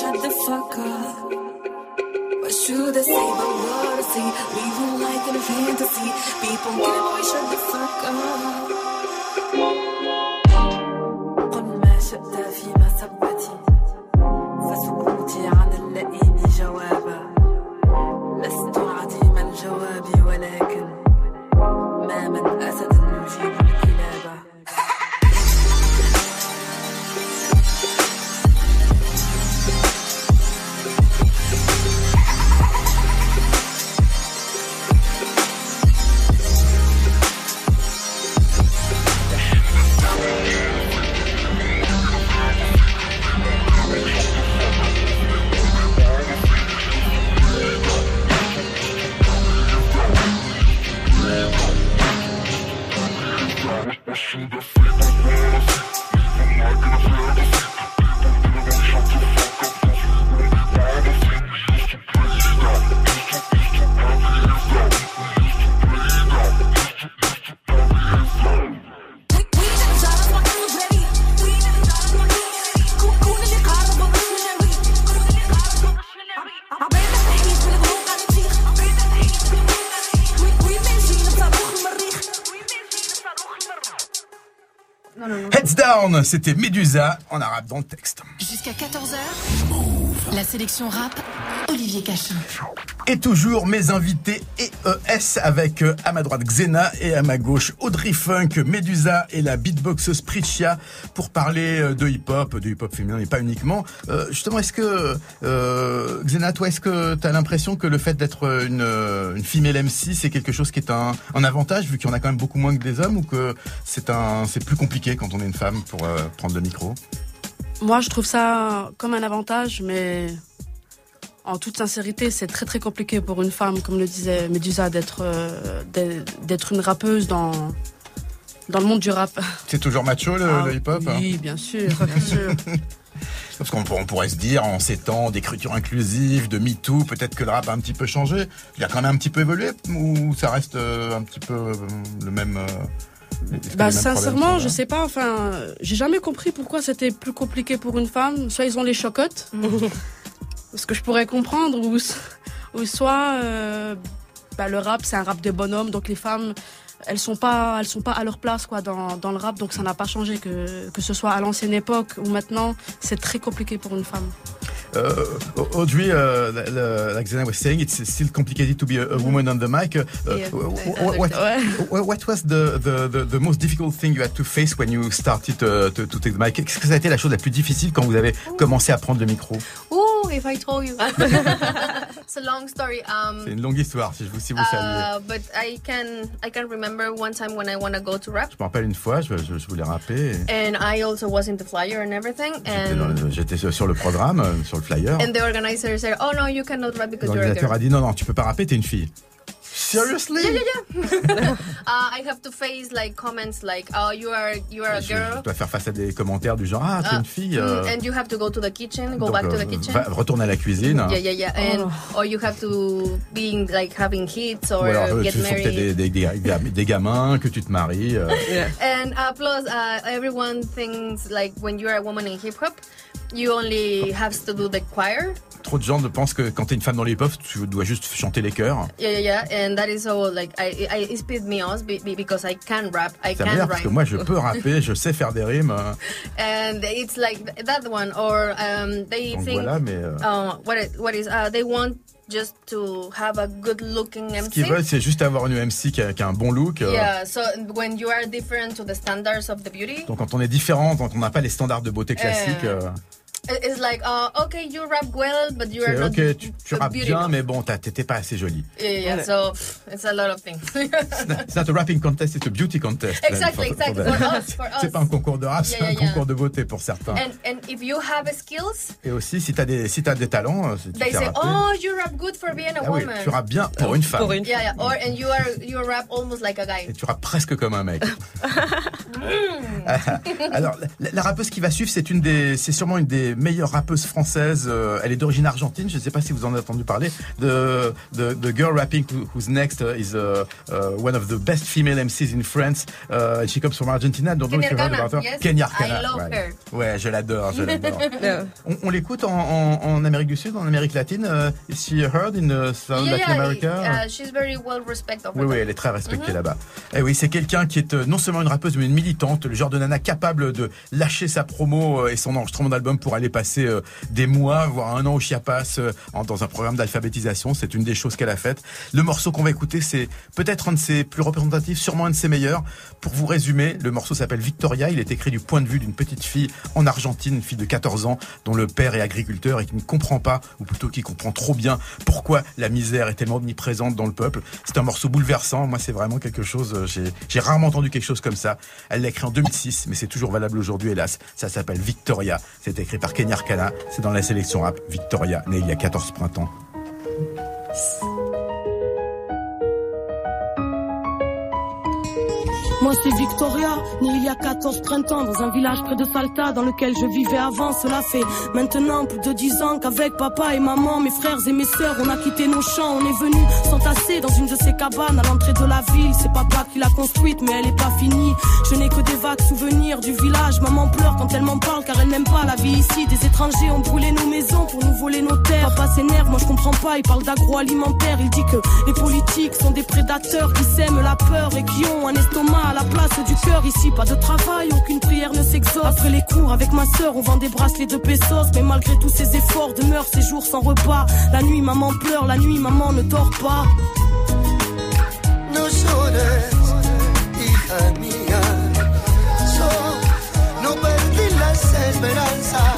Speaker 11: shut the fuck up. What should I say? But what I see, living like in a fantasy. People but we shut the fuck up.
Speaker 1: C'était Medusa en arabe dans le texte.
Speaker 2: Jusqu'à 14h, la sélection rap, Olivier Cachin.
Speaker 1: Et toujours mes invités EES avec euh, à ma droite Xena et à ma gauche Audrey Funk, Medusa et la beatboxeuse Pritchia pour parler euh, de hip-hop, de hip-hop féminin et pas uniquement. Euh, justement, est-ce que euh, Xena, toi, est-ce que tu as l'impression que le fait d'être une, une female MC, c'est quelque chose qui est un, un avantage vu qu'il y en a quand même beaucoup moins que des hommes ou que c'est un c'est plus compliqué quand on est une femme pour prendre le micro?
Speaker 10: Moi, je trouve ça comme un avantage, mais en toute sincérité, c'est très très compliqué pour une femme, comme le disait Medusa, d'être euh, d'être- une rappeuse dans dans le monde du rap.
Speaker 1: C'est toujours macho le,
Speaker 10: Ah,
Speaker 1: le hip-hop hein
Speaker 10: Oui, bien sûr, bien sûr.
Speaker 1: Parce qu'on pour- on pourrait se dire, en ces temps d'écriture inclusive, de MeToo, peut-être que le rap a un petit peu changé. Il a quand même un petit peu évolué ou ça reste euh, un petit peu euh, le même. euh,
Speaker 10: Bah sincèrement, je sais pas. Enfin, j'ai jamais compris pourquoi c'était plus compliqué pour une femme. Soit ils ont les chocottes, ce que je pourrais comprendre, ou, soit euh, bah, le rap c'est un rap de bonhomme, donc les femmes elles sont pas sont pas à leur place quoi dans, le rap, donc ça n'a pas changé que ce soit à l'ancienne époque ou maintenant, c'est très compliqué pour une femme.
Speaker 1: Uh, Audrey, uh, like Zena was saying, it's still complicated to be a, a woman on the mic. Uh,
Speaker 10: Yeah, I
Speaker 1: what,
Speaker 10: understand.
Speaker 1: wh- what was the, the, the, the most difficult thing you had to face when you started uh, to, to take the mic? Qu'est-ce que ça a été la chose la plus difficile quand vous avez commencé à prendre le micro?
Speaker 4: Ooh, if I told you. it's a long story. Um,
Speaker 1: C'est une longue histoire, si, je vous, si vous saviez.
Speaker 4: uh, but I can I can remember one time when I want to go to rap,
Speaker 1: Je me rappelle une fois, je, je, je voulais rapper. et
Speaker 4: and I also was in the flyer and everything,
Speaker 1: J'étais
Speaker 4: and
Speaker 1: sur le programme, sur le flyer.
Speaker 4: and the organizer said, "Oh no, you cannot rap because you're a
Speaker 1: L'organisateur
Speaker 4: girl."
Speaker 1: a dit non, non, tu peux pas rapper, t'es une fille. Seriously?
Speaker 4: Yeah, yeah, yeah. uh, I have to face like comments like, "Oh, you are you are a
Speaker 1: je,
Speaker 4: girl."
Speaker 1: je dois faire face à des commentaires du genre Ah, t'es
Speaker 4: Uh,
Speaker 1: une fille.
Speaker 4: mm,
Speaker 1: euh,
Speaker 4: and you have to go to the kitchen, go
Speaker 1: donc,
Speaker 4: back to
Speaker 1: euh,
Speaker 4: the kitchen?
Speaker 1: va- retourne à la cuisine.
Speaker 4: Yeah, yeah, yeah, and or you have to be like having kids or
Speaker 1: Ou alors, euh,
Speaker 4: get
Speaker 1: tu
Speaker 4: married.
Speaker 1: des, des, des, des- gamins, que tu te maries. euh.
Speaker 4: And uh, plus, uh, everyone thinks like when you're a woman in hip hop, you only have to do the choir.
Speaker 1: Trop de gens pensent que quand t'es une femme dans les hip tu dois juste chanter les chœurs.
Speaker 4: Yeah, yeah, yeah. And that is so like I, I it spit me off be- be- because I can rap, I can
Speaker 1: m'énerve parce que moi je peux rapper, je sais faire des rimes. euh.
Speaker 4: and it's like th- that one. Or um, they
Speaker 1: Donc
Speaker 4: think
Speaker 1: voilà, mais euh,
Speaker 4: uh, what it, what is uh, they want just to have a good looking
Speaker 1: ce qu'ils
Speaker 4: MC.
Speaker 1: veulent, c'est juste avoir une MC qui a, qui a un bon look. euh.
Speaker 4: Yeah, so when you are different to the standards of the beauty,
Speaker 1: Donc quand on est différent, quand on n'a pas les standards de beauté classiques,
Speaker 4: Euh, it's like, uh, okay, you rap well, but you are
Speaker 1: c'est
Speaker 4: not
Speaker 1: ok, tu, tu
Speaker 4: a
Speaker 1: rappes
Speaker 4: beauty
Speaker 1: bien, mais bon, t'étais pas assez jolie.
Speaker 4: Yeah, yeah. So it's a lot of things.
Speaker 1: It's not a rapping contest, it's a beauty contest.
Speaker 4: Exactly,
Speaker 1: For- for
Speaker 4: exactly.
Speaker 1: them.
Speaker 4: For us, for
Speaker 1: C'est
Speaker 4: us.
Speaker 1: pas un concours de rap,
Speaker 4: Yeah,
Speaker 1: c'est un concours de beauté pour certains.
Speaker 4: and and if you have skills,
Speaker 1: Et aussi, si t'as des, si t'as des talents, euh, si tu
Speaker 4: they say,
Speaker 1: rapper,
Speaker 4: oh, you rap good for being a
Speaker 1: ah oui,
Speaker 4: woman.
Speaker 1: tu rappes bien pour une femme.
Speaker 6: Pour une
Speaker 4: Yeah, yeah. Or and you are you rap almost like a guy.
Speaker 1: Et tu rappes presque comme un mec. Alors, la, la rappeuse qui va suivre, c'est une des, c'est sûrement une des meilleures rappeuses françaises. euh, elle est d'origine argentine. Je ne sais pas si vous en avez entendu parler. The the, the girl rapping who- who's next uh, is uh, uh, one of the best female MCs in France. Uh, she comes from Argentina. Don't know if
Speaker 4: Kenya
Speaker 1: you heard
Speaker 4: Arcana,
Speaker 1: about her.
Speaker 4: yes.
Speaker 1: Kenya
Speaker 4: I love
Speaker 1: ouais.
Speaker 4: her.
Speaker 1: Ouais, je l'adore, je l'adore.
Speaker 6: Yeah.
Speaker 1: on on l'écoute en, en, en Amérique du Sud, en Amérique latine. Uh, is she heard in uh, South
Speaker 4: yeah,
Speaker 1: Latin
Speaker 4: yeah.
Speaker 1: America?
Speaker 4: She's very well respected.
Speaker 1: Oui, oui, elle est très respectée là-bas. Et oui, c'est quelqu'un qui est euh, non seulement une rappeuse, mais une militante, le genre de nana capable de lâcher sa promo euh, et son enregistrement d'album pour aller passer euh, des mois, voire un an au Chiapas, euh, dans un programme d'alphabétisation. C'est une des choses qu'elle a faites. Le morceau qu'on va écouter, c'est peut-être un de ses plus représentatifs, sûrement un de ses meilleurs. Pour vous résumer, le morceau s'appelle Victoria. Il est écrit du point de vue d'une petite fille en Argentine, une fille de 14 ans, dont le père est agriculteur et qui ne comprend pas, ou plutôt qui comprend trop bien, pourquoi la misère est tellement omniprésente dans le peuple. C'est un morceau bouleversant. Moi, c'est vraiment quelque chose. euh, j'ai rarement entendu quelque chose comme ça. Elle l'a écrit en 2006, mais c'est toujours valable aujourd'hui, hélas. Ça s'appelle Victoria. C'est écrit par Kenya Arcana. C'est dans la sélection rap. Victoria, née il y a 14 printemps.
Speaker 9: Moi c'est Victoria, née il y a 14 printemps dans un village près de Salta dans lequel je vivais avant. Cela fait maintenant plus de 10 ans qu'avec papa et maman, mes frères et mes sœurs, on a quitté nos champs. On est venu s'entasser dans une de ces cabanes à l'entrée de la ville. C'est papa qui l'a construite mais elle est pas finie. Je n'ai que des vagues souvenirs du village. Maman pleure quand elle m'en parle car elle n'aime pas la vie ici. Des étrangers ont brûlé nos maisons pour nous voler nos terres. Papa s'énerve, moi je comprends pas. Il parle d'agroalimentaire. Il dit que les politiques sont des prédateurs qui sèment la peur et qui ont un estomac à la place du cœur. Ici, pas de travail, aucune prière ne s'exauce. Après les cours, avec ma sœur, on vend des bracelets de pesos. Mais malgré tous ces efforts, demeure ces jours sans repas. La nuit, maman pleure, la nuit, maman ne dort pas.
Speaker 12: No llores, hija mía. Yo no perdí las esperanzas.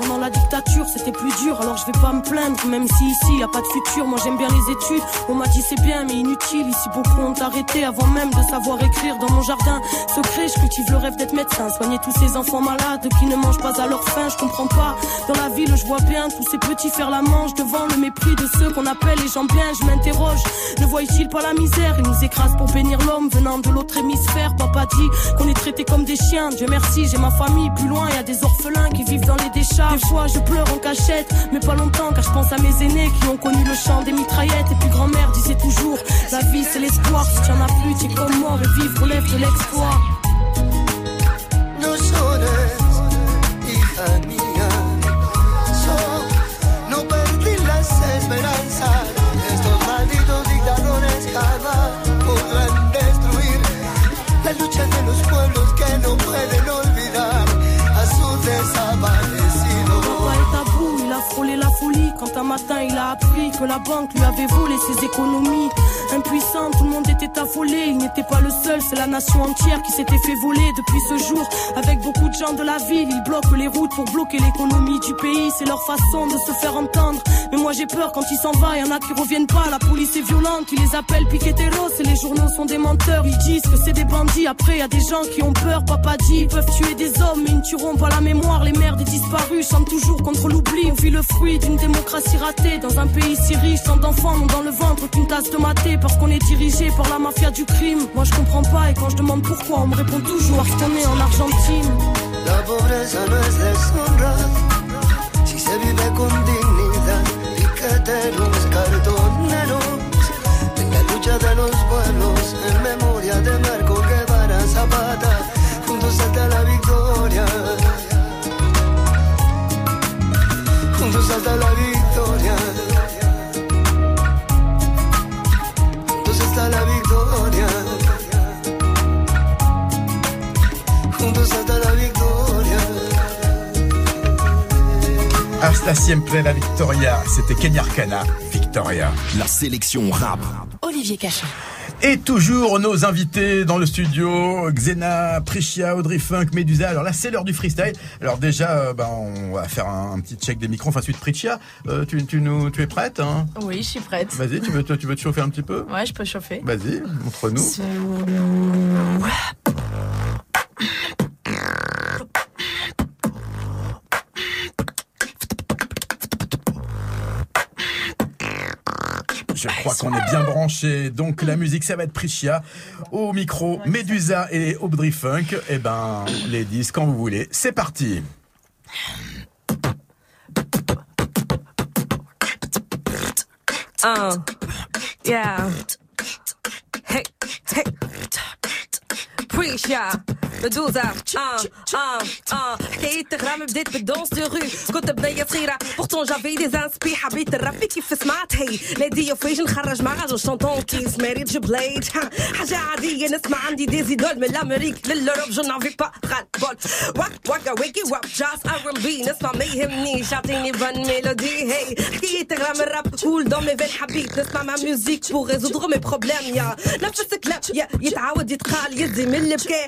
Speaker 9: Pendant la dictature c'était plus dur alors je vais pas me plaindre. Même si ici y a pas de futur moi j'aime bien les études. On m'a dit c'est bien mais inutile. Ici beaucoup ont arrêté avant même de savoir écrire dans mon jardin. Secret je cultive le rêve d'être médecin. Soigner tous ces enfants malades qui ne mangent pas à leur faim. Je comprends pas. Dans la ville je vois bien tous ces petits faire la manche devant le mépris de ceux qu'on appelle les gens bien. Je m'interroge. Ne voient-ils pas la misère? Ils nous écrasent pour bénir l'homme venant de l'autre hémisphère. Papa dit qu'on est traité comme des chiens. Dieu merci j'ai ma famille plus loin. Y a des orphelins qui vivent dans les décharges des fois je pleure en cachette mais pas longtemps car je pense à mes aînés qui ont connu le chant des mitraillettes. Et puis grand-mère disait toujours la vie c'est l'espoir. Si tu en as plus tu es comme mort et vivre relève de l'exploit il n'était pas le seul, c'est la nation entière qui s'était fait voler depuis ce jour. Avec beaucoup de gens de la ville, ils bloquent les routes pour bloquer l'économie du pays, c'est leur façon de se faire entendre. Mais moi j'ai peur quand il s'en va, y en a qui reviennent pas, la police est violente, ils les appellent piqueteros et les journaux sont des menteurs, ils disent que c'est des bandits. Après y a des gens qui ont peur, papa dit, ils peuvent tuer des hommes mais ils ne tueront pas la mémoire. Les mères des disparus chantent toujours contre l'oubli. On vit le fruit d'une démocratie ratée dans un pays si riche, tant d'enfants n'ont dans le ventre qu'une tasse de maté parce qu'on est dirigé par la mafia du crime. Moi je comprends pas et quand je demande pourquoi, on me répond toujours parce en Argentine.
Speaker 12: La pobreza no es si. Piqueteros, cartoneros, en la lucha de los pueblos, en memoria de Marco Guevara Zapata, juntos hasta la victoria. Juntos hasta la victoria. Hasta
Speaker 1: siempre la Victoria. C'était Kenya Arcana. Victoria.
Speaker 13: La sélection rap.
Speaker 2: Olivier Cachin.
Speaker 1: Et toujours nos invités dans le studio, Xena, Prichia, Audrey Funk, Medusa. Alors là, c'est l'heure du freestyle. Alors déjà, euh, ben, on va faire un, un petit check des micros. Enfin, suite Prichia, euh, tu, tu, nous, tu es prête hein?
Speaker 10: Oui, je suis prête.
Speaker 1: Vas-y, tu veux, te- tu veux te chauffer un petit peu?
Speaker 10: Ouais, je peux chauffer.
Speaker 1: Vas-y, montre-nous. Je crois qu'on est bien branché. Donc la musique, ça va être Prichia. Au micro, Medusa et Audrey Funk. Eh ben, les 10 quand vous voulez. C'est parti.
Speaker 14: Yeah. Hey, بدوزة ah, ah, ah. حكاية غرام بديت بالدونس دو رو كنت بنية صغيرة بورتون جافي دي زانسبي حبيت الرابي كيف سمعت هي نادية فيج نخرج مع جو شونتون كيس ماريج بليد حاجة عادية نسمع عندي دي زيدول من الأمريك للأوروب جو نافي با غاد بول واك واكا ويكي واب جاز ار ام بي نسمع ما يهمنيش اعطيني بن ميلودي هي حكاية غرام الراب كول دون مي فين حبيت نسمع ما ميوزيك بور ريزودغ مي بروبليم يا نفس كلام يا يتعاود يتقال يزي من البكاء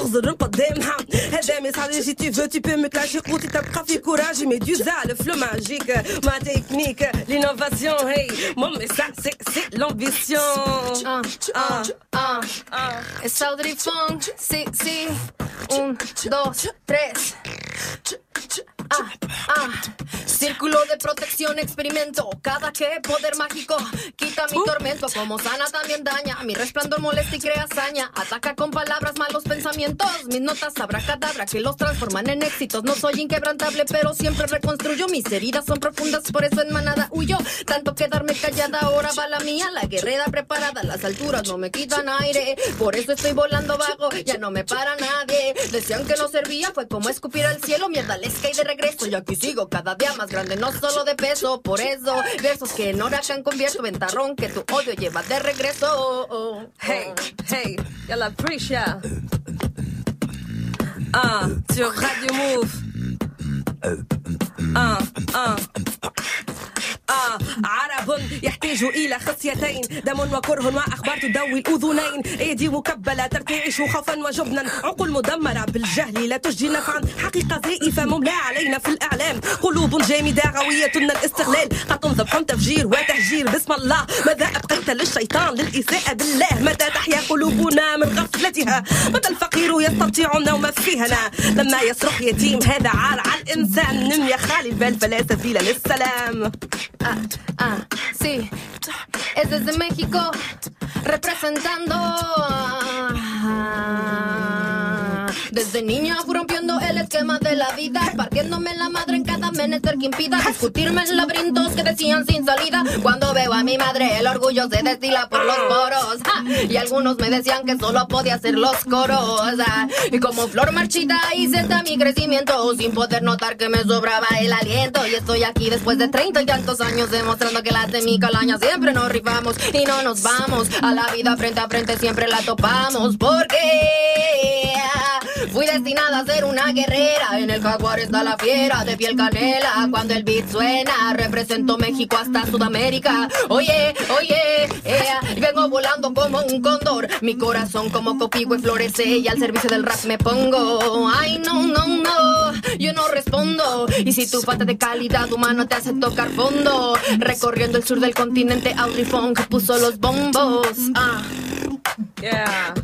Speaker 14: gorzeren pademha. Het bij mij zal je tu veux, tu peux me cacher. Goed, ik heb courage, mais du zale, fleu magique. Ma technique, l'innovation, hey. Mom, ça, c'est, c'est l'ambition.
Speaker 4: Ah, ah, ah, ah. Es. Un, dos, tres. Ah, ah. Círculo de protección experimento. Cada que poder mágico quita mi tormento. Como sana también daña. Mi resplandor molesta y crea hazaña. Ataca con palabras malos pensamientos. Mis notas cadabra que los transforman en éxitos. No soy inquebrantable, pero siempre reconstruyo. Mis heridas son profundas, por eso en manada huyo. Tanto quedarme callada, ahora va la mía. La guerrera preparada. Las alturas no me quitan aire. Por eso estoy volando vago. Ya no me para nadie. Decían que no servía, fue como escupir al cielo. Mierda, les caí de regreso. Y aquí sigo cada día más grande, no solo de peso. Por eso, versos que en huracan convierto en tarrón que tu odio lleva de regreso.
Speaker 14: Hey, hey, yalla Prisha. Ah, sur Radio Move. Ah, ah. آه عرب يحتاج إلى خصيتين دم وكره وأخبار تدوي الأذنين. أيدي مكبلة ترتعش خوفا وجبنا. عقول مدمرة بالجهل لا تجدي نفعا. حقيقة زائفة مملى علينا في الإعلام. قلوب جامدة غوية الاستغلال. قطن ذبح تفجير وتهجير. بسم الله. ماذا أبقيت للشيطان للإساءة بالله؟ متى تحيا قلوبنا من غفلتها؟ متى الفقير يستطيع النوم فيهنا لما يصرخ يتيم هذا عار على الإنسان. نم يا خالي البال فلا سبيل للسلام.
Speaker 4: Ah, ah, sí. Es desde México, representando. Desde niña fui rompiendo el esquema de la vida, partiéndome la madre en cada menester que impida discutirme en laberintos que decían sin salida. Cuando veo a mi madre, el orgullo se destila por los poros. Y algunos me decían que solo podía hacer los coros. Y como flor marchita hice mi crecimiento, sin poder notar que me sobraba el aliento. Y estoy aquí después de treinta y tantos años, demostrando que las de mi calaña siempre nos rifamos y no nos vamos. A la vida frente a frente siempre la topamos. Porque fui destinada a ser una guerrera. En el jaguar está la fiera de piel canela. Cuando el beat suena, represento México hasta Sudamérica. Oye, oye, vengo volando como un cóndor. Mi corazón como copihue florece y al servicio del rap me pongo. Ay, no, no, no, yo no respondo. Y si tu falta de calidad humana te hace tocar fondo, recorriendo el sur del continente, Audrey Funk puso los bombos. Ah.
Speaker 14: Yeah.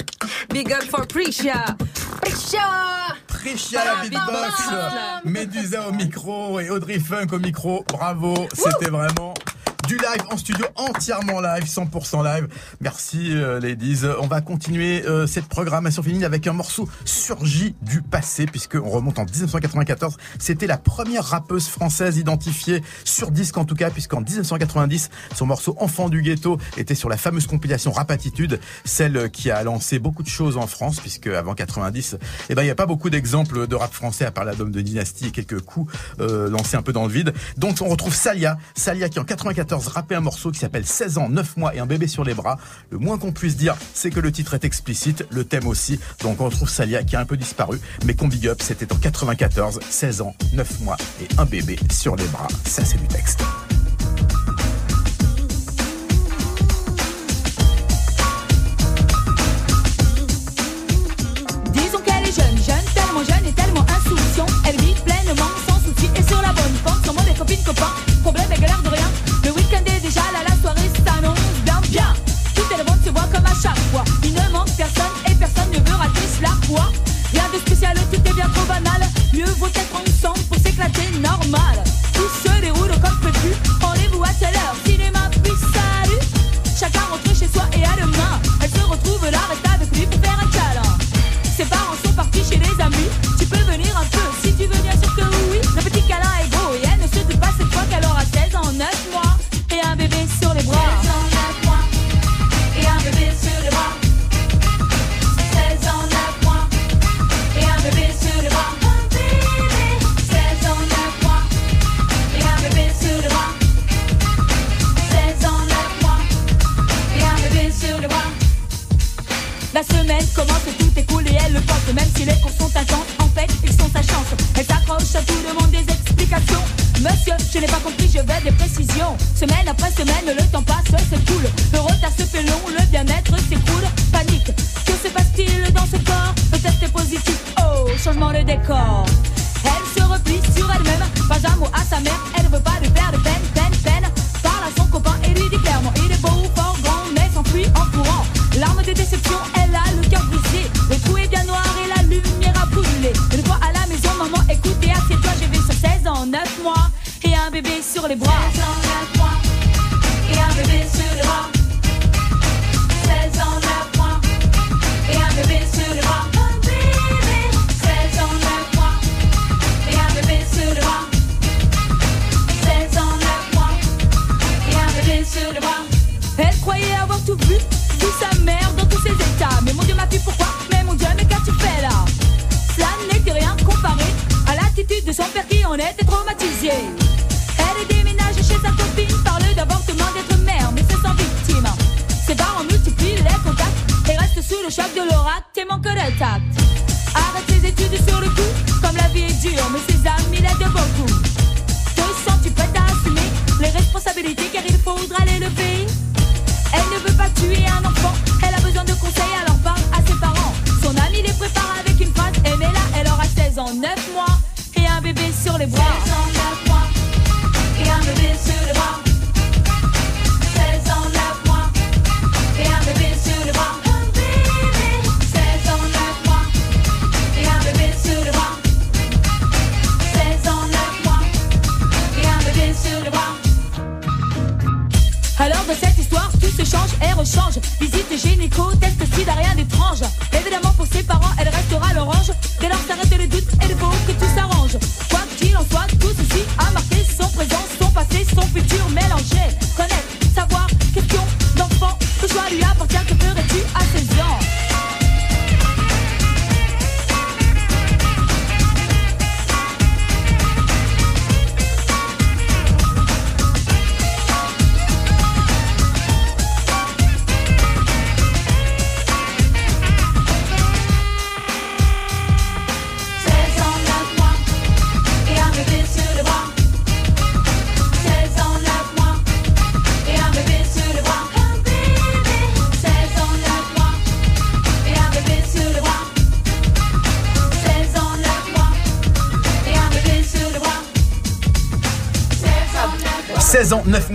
Speaker 14: Big up for Prisha.
Speaker 4: Prisha.
Speaker 1: Prisha la beatbox, Médusa au micro et Audrey Funk au micro. Bravo, c'était vraiment du live en studio, entièrement live, 100% live. Merci euh, ladies. On va continuer euh, cette programmation féminine avec un morceau surgi du passé, puisqu'on remonte en 1994. C'était la première rappeuse française identifiée sur disque en tout cas, puisqu'en 1990, son morceau Enfant du ghetto était sur la fameuse compilation Rap Attitude, celle qui a lancé beaucoup de choses en France, puisque avant 90, eh ben, il n'y a pas beaucoup d'exemples de rap français à part l'album de Dynasty et quelques coups euh, lancés un peu dans le vide. Donc on retrouve Salia, Salia qui en 94 rappait un morceau qui s'appelle 16 ans, 9 mois et un bébé sur les bras. Le moins qu'on puisse dire, c'est que le titre est explicite, le thème aussi. Donc on retrouve Salia qui a un peu disparu, mais qu'on big up, c'était en 94, 16 ans, 9 mois et un bébé sur les bras. Ça c'est du texte.
Speaker 15: Disons qu'elle est jeune, jeune, tellement jeune et tellement insouciante. Elle vit pleinement, sans souci et sur la bonne pente. Sans moi des copines, copains, problème et galère de rien. Chaque fois. Il ne manque personne et personne ne veut rater cela, quoi. Rien de spécial, tout est bien trop banal. Mieux vaut être ensemble pour s'éclater normal.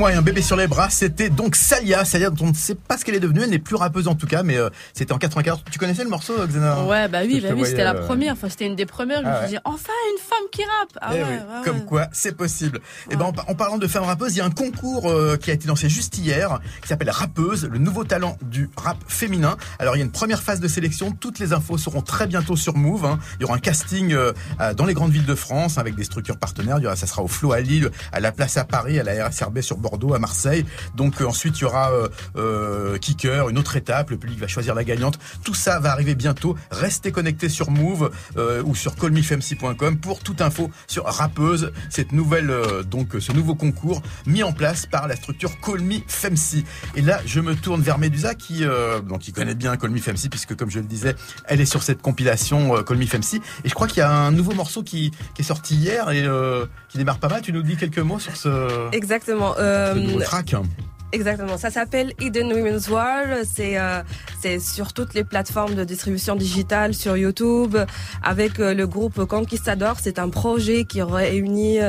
Speaker 15: Mois et un bébé sur les bras,
Speaker 1: c'était donc Salia. Salia dont on ne sait pas ce qu'elle est devenue, elle n'est plus rappeuse en tout cas, mais euh, c'était en 94. Tu connaissais le morceau, Xena?
Speaker 16: Ouais, bah oui, bah oui, c'était la
Speaker 1: euh,
Speaker 16: première. Enfin, c'était une des premières. Je
Speaker 1: Ah
Speaker 16: me
Speaker 1: ouais.
Speaker 16: suis dit, enfin, une femme qui rappe. Ah
Speaker 1: Eh
Speaker 16: ouais,
Speaker 1: oui,
Speaker 16: ouais,
Speaker 1: comme
Speaker 16: ouais.
Speaker 1: quoi c'est possible. Et ben en, par- en parlant de femmes rappeuses, il y a un concours euh, qui a été lancé juste hier qui s'appelle Rappeuse, le nouveau talent du rap féminin. Alors il y a une première phase de sélection, toutes les infos seront très bientôt sur Move. hein. Il y aura un casting euh, dans les grandes villes de France avec des structures partenaires. Il y aura, ça sera au Flow à Lille, à la Place à Paris, à la RSRB sur Bordeaux, à Marseille. Donc euh, ensuite il y aura euh, euh, Kicker, une autre étape. Le public va choisir la gagnante. Tout ça va arriver bientôt. Restez connectés sur Move ou sur callmefmc.com pour toute info sur Rappeuse, cette nouvelle donc ce nouveau concours mis en place par la structure Call Femc. Et là, je me tourne vers Medusa qui donc qui connaît bien Call Femc puisque comme je le disais, elle est sur cette compilation euh, Femc et je crois qu'il y a un nouveau morceau qui, est sorti hier et qui démarre pas mal. Tu nous dis quelques mots sur ce,
Speaker 6: Exactement.
Speaker 1: ce nouveau track
Speaker 6: Exactement, ça s'appelle Hidden Women's World. C'est euh, c'est sur toutes les plateformes de distribution digitale, sur YouTube, avec euh, le groupe Conquistador. C'est un projet qui réunit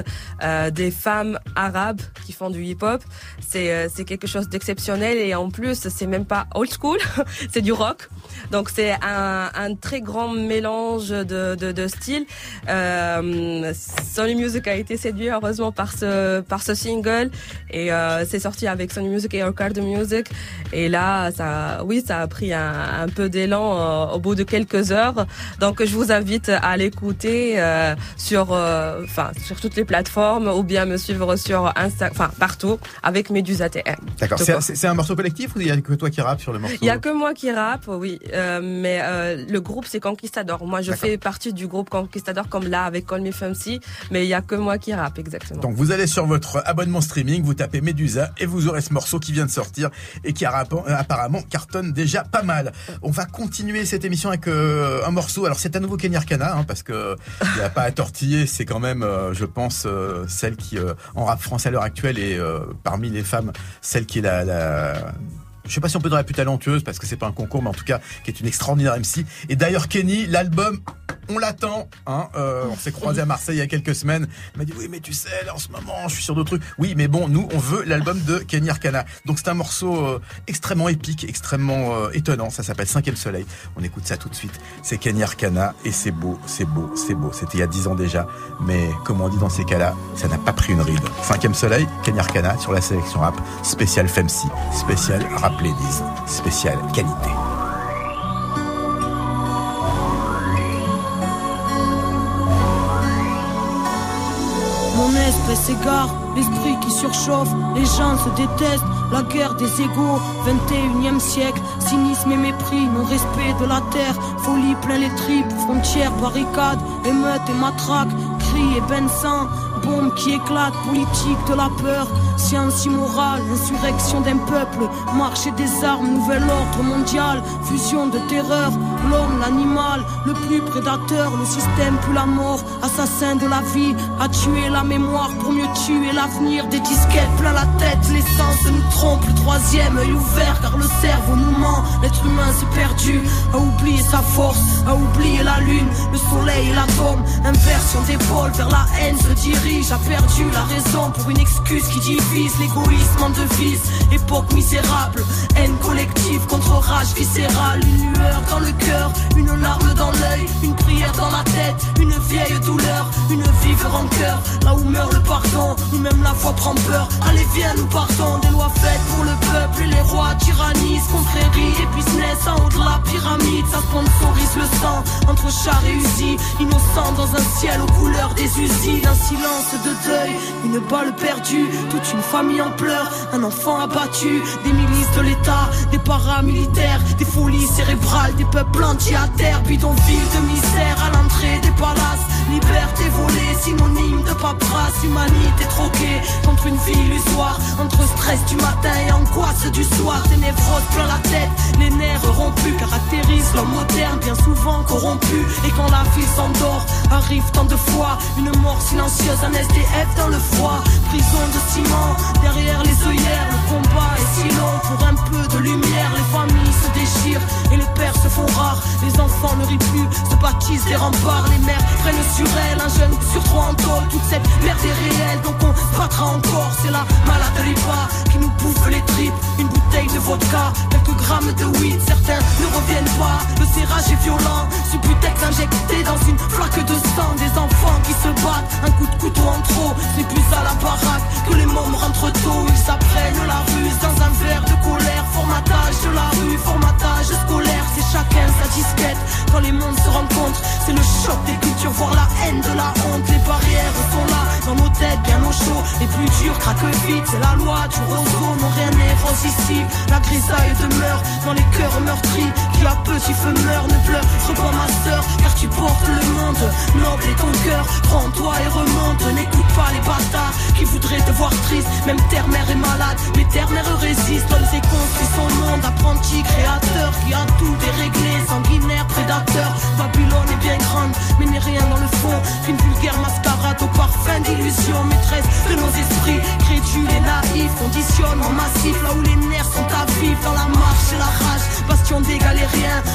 Speaker 6: euh, des femmes arabes qui font du hip-hop. C'est euh, c'est quelque chose d'exceptionnel et en plus c'est même pas old school, c'est du rock. Donc c'est un, un très grand mélange de, de, de styles. Euh, Sony Music a été séduit heureusement par ce par ce single et euh, c'est sorti avec Sony Music et Orchard Music et là ça oui ça a pris un, un peu d'élan euh, au bout de quelques heures. Donc je vous invite à l'écouter euh, sur euh, enfin sur toutes les plateformes ou bien me suivre sur Insta enfin partout avec Medusa TM.
Speaker 1: D'accord. C'est- un morceau collectif ou il y a que toi qui rappe sur le morceau?
Speaker 6: Il y a que moi qui rappe, oui, mais le groupe c'est Conquistador. Moi, je fais partie du groupe Conquistador comme là avec Call Me Fancy, mais il y a que moi qui rappe exactement.
Speaker 1: Donc vous allez sur votre abonnement streaming, vous tapez Medusa et vous aurez ce morceau qui vient de sortir et qui apparemment- euh, apparemment cartonne déjà pas mal. On va continuer cette émission avec euh, un morceau. Alors c'est à nouveau Kenya Arcana hein, parce que il n'y a pas à tortiller. C'est quand même, euh, je pense, celle qui en rap français à l'heure actuelle est parmi les femmes celle qui est la, la je sais pas si on peut dire la plus talentueuse parce que c'est pas un concours, mais en tout cas qui est une extraordinaire MC. Et d'ailleurs Kenny, l'album, on l'attend. Hein, euh, on s'est croisé à Marseille il y a quelques semaines. Il m'a dit oui mais tu sais là en ce moment je suis sur d'autres trucs. Oui mais bon nous on veut l'album de Kenny Arcana. Donc c'est un morceau euh, extrêmement épique, extrêmement euh, étonnant. Ça s'appelle Cinquième Soleil. On écoute ça tout de suite. C'est Kenny Arcana et c'est beau, c'est beau, c'est beau. C'était il y a dix ans déjà, mais comme on dit dans ces cas-là, ça n'a pas pris une ride. Cinquième Soleil, Kenny Arcana sur la sélection rap, spécial Femsi, spécial Rap Ladies, spécial qualité.
Speaker 9: Mon espèce égare, l'esprit qui surchauffe, les gens se détestent, la guerre des égaux, 21 e siècle, cynisme et mépris, non-respect de la terre, folie plein les tripes, frontières, barricades, émeutes et matraques, cris et sang, bombes qui éclatent, politique de la peur, science immorale, insurrection d'un peuple, marché des armes, nouvel ordre mondial, fusion de terreur, l'homme, l'animal, le plus prédateur, le système plus la mort, assassin de la vie, a tué la mémoire pour mieux tuer l'avenir, des disquettes plein la tête, l'essence nous trompe, le troisième œil ouvert car le cerveau nous ment, l'être humain s'est perdu, a oublié sa force, a oublié la lune, le soleil et l'atome, inversion d'épaule vers la haine se dirige, a perdu la raison pour une excuse qui divise, l'égoïsme en devise, époque misérable, haine collective contre rage viscérale, une lueur dans le cœur, une larme dans l'œil, une prière dans la tête, une vieille douleur, une vive rancœur, là où meurt le pardon, où même la foi prend peur, allez viens nous partons, des lois faites pour le peuple et les rois tyrannisent, confréries et business en haut de la pyramide, ça sponsorise le sang, entre chars et usines, innocents dans un ciel aux couleurs des usines, un silence de deuil, une balle perdue, toute une famille en pleurs, un enfant abattu, des milices de l'État, des paramilitaires, des folies cérébrales, des peuples entiers à terre, bidonville de misère à l'entrée des palaces, liberté volée, synonyme de paperasse, humanité troquée contre une vie illusoire, entre stress du matin et angoisse du soir, des névroses plein la tête, les nerfs rompus caractérisent l'homme moderne, bien souvent corrompu, et quand la vie s'endort, arrive tant de fois une mort silencieuse, un SDF dans le froid, prison de ciment, derrière les œillères, le combat est si long pour un peu de lumière, les familles se déchirent et les pères se font rares, les enfants ne rient plus, se baptisent des remparts, les mères prennent sur elles, un jeune sur trois en tôle, toute cette merde est réelle, donc on se battra encore, c'est la malade ripa qui nous bouffe les tripes, une bouteille de vodka, grammes de weed, certains ne reviennent pas, le serrage est violent, Subutex injecté dans une flaque de sang, des enfants qui se battent, un coup de couteau en trop, c'est plus à la baraque que les mômes rentrent tôt, ils s'apprennent la ruse dans un verre de colère, formatage de la rue, formatage scolaire, c'est chacun sa disquette, quand les mondes se rencontrent, c'est le choc des cultures, voir la haine de la honte, les barrières sont là, dans nos têtes, bien au chaud, les plus durs craquent vite, c'est la loi du roseau, non rien n'est rose ici, la grisaille demeure dans les cœurs meurtris, qui à petit feu meurt, ne pleure pas ma car tu portes le monde, noble est ton cœur, prends-toi et remonte, n'écoute pas les bâtards qui voudraient te voir triste, même terre-mère est malade, mais terre-mère résiste, homme et construit son monde, apprenti, créateur,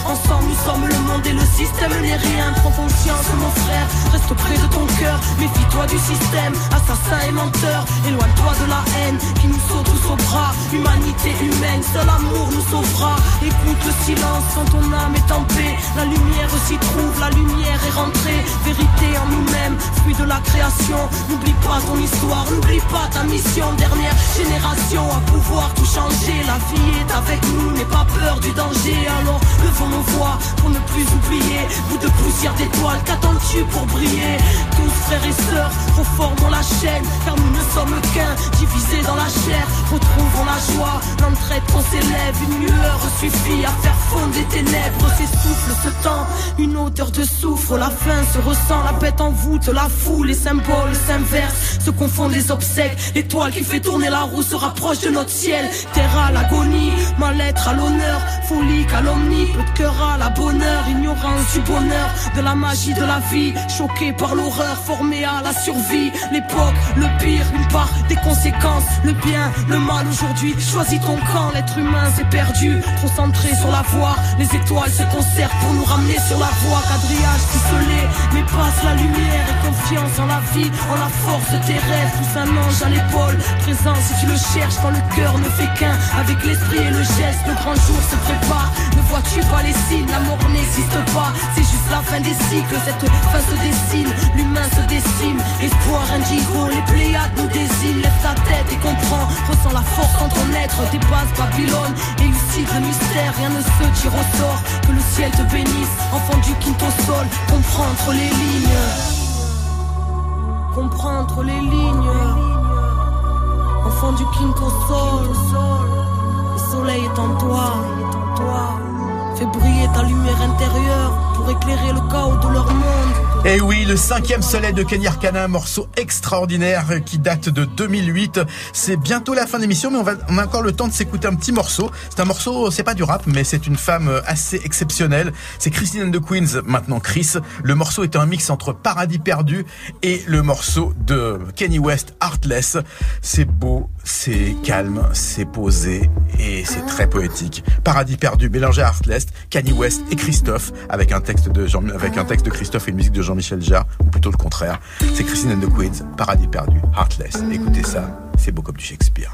Speaker 9: ensemble nous sommes le monde et le système n'est rien, prends conscience mon frère, reste près de ton cœur, méfie-toi du système, assassin et menteur, éloigne-toi de la haine qui nous saute tous aux bras, humanité humaine, seul amour nous sauvera, écoute le silence quand ton âme est en paix, la lumière s'y trouve, la lumière est rentrée, vérité en nous-mêmes, fruit de la création, n'oublie pas ton histoire, n'oublie pas ta mission, dernière génération à pouvoir tout changer, la vie est avec nous, n'aie pas peur du danger, alors levons nos voix pour ne plus oublier, bout de poussière d'étoiles, qu'attends-tu pour briller. Tous frères et sœurs, reformons la chaîne, car nous ne sommes qu'un, divisés dans la chair, retrouvons la joie, l'entraide qu'on s'élève, une lueur suffit à faire fondre les ténèbres, s'essouffle ce temps, une odeur de soufre, la faim se ressent, la bête en voûte, la foule, les symboles s'inversent, se confondent les obsèques, l'étoile qui fait tourner la roue se rapproche de notre ciel, terre à l'agonie, mal-être à l'honneur, folie, calomnie, peu de cœur à la bonheur, ignorance du bonheur, de la magie de la vie, choqué par l'horreur, formé à la survie, l'époque, le pire, une part des conséquences, le bien, le mal aujourd'hui, choisis ton camp, l'être humain s'est perdu, concentré sur la voie. Les étoiles se concertent pour nous ramener sur la voie. Quadrillage ficelé, mais passe la lumière et confiance en la vie, en la force de tes rêves. Pousse un ange à l'épaule, présent si tu le cherches quand le cœur ne fait qu'un. Avec l'esprit et le geste, le grand jour se prépare. Ne vois-tu pas les signes La mort n'existe pas, c'est juste la fin des cycles. Cette fin se dessine, l'humain se décime. Espoir indigo, les pléiades nous désignent. Lève ta tête et comprends, ressens la force en ton être. Dépasse Babylone, élucide le mystère. Rien ne se tire au sort, que le ciel te bénisse. Enfant du quinto sol, comprends entre les lignes. Comprends entre les lignes. Enfant du quinto sol, le soleil est en toi. Fais briller ta lumière intérieure pour éclairer le chaos de leur monde.
Speaker 1: Et Eh oui, le cinquième soleil de Kenny Arcana, un morceau extraordinaire qui date de 2008. C'est bientôt la fin d'émission, mais on, va, on a encore le temps de s'écouter un petit morceau. C'est un morceau, c'est pas du rap, mais c'est une femme assez exceptionnelle. C'est Christine the Queens, maintenant Chris. Le morceau est un mix entre Paradis perdu et le morceau de Kenny West, Heartless. C'est beau, c'est calme, c'est posé et c'est très poétique. Paradis perdu mélangé à Heartless, Kanye West et Christophe avec un texte de Jean, avec un texte de Christophe et une musique de Jean-Michel Jarre, ou plutôt le contraire. C'est Christine and Paradis perdu, Heartless. Écoutez ça, c'est beau comme du Shakespeare.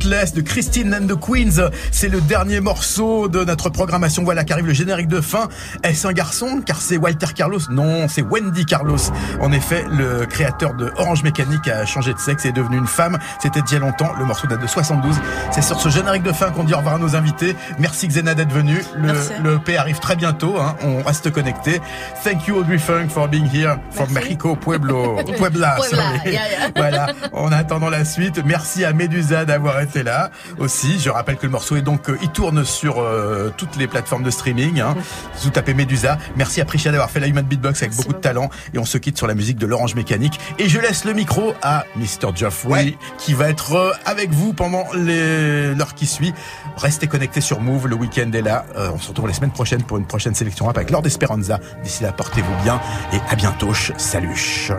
Speaker 1: Heartless de Christine and the Queens. C'est le dernier morceau de notre programmation. Voilà qu'arrive le générique de fin. Est-ce un garçon? Car c'est Walter Carlos? Non, c'est Wendy Carlos. En effet, le créateur de Orange Mécanique a changé de sexe et est devenu une femme. C'était il y a longtemps. Le morceau date de 72. C'est sur ce générique de fin qu'on dit au revoir à nos invités. Merci Xena d'être venu. Le, le EP arrive très bientôt. Hein. On reste connecté. Thank you Audrey Funk for being here from Mexico, Pueblo, Puebla.
Speaker 17: Puebla,
Speaker 1: sorry.
Speaker 17: yeah, yeah.
Speaker 1: voilà. En attendant la suite, merci à Medusa d'avoir été là aussi. Je rappelle que le morceau est donc, euh, il tourne sur euh, toutes les plateformes de streaming. Hein. Vous tapez Medusa. Merci à Prisha d'avoir fait la Human Beatbox avec beaucoup de talent. Et on se quitte sur la musique de l'Orange Mécanique. Et je laisse le micro à Mr. Geoffrey qui va être euh, avec vous pendant l'heure qui suit. Restez connectés sur Move. Le week-end est là. Euh, on se retrouve la semaine prochaine pour une prochaine sélection rap avec Lord Esperanza. D'ici là, portez-vous bien et à bientôt. Salut.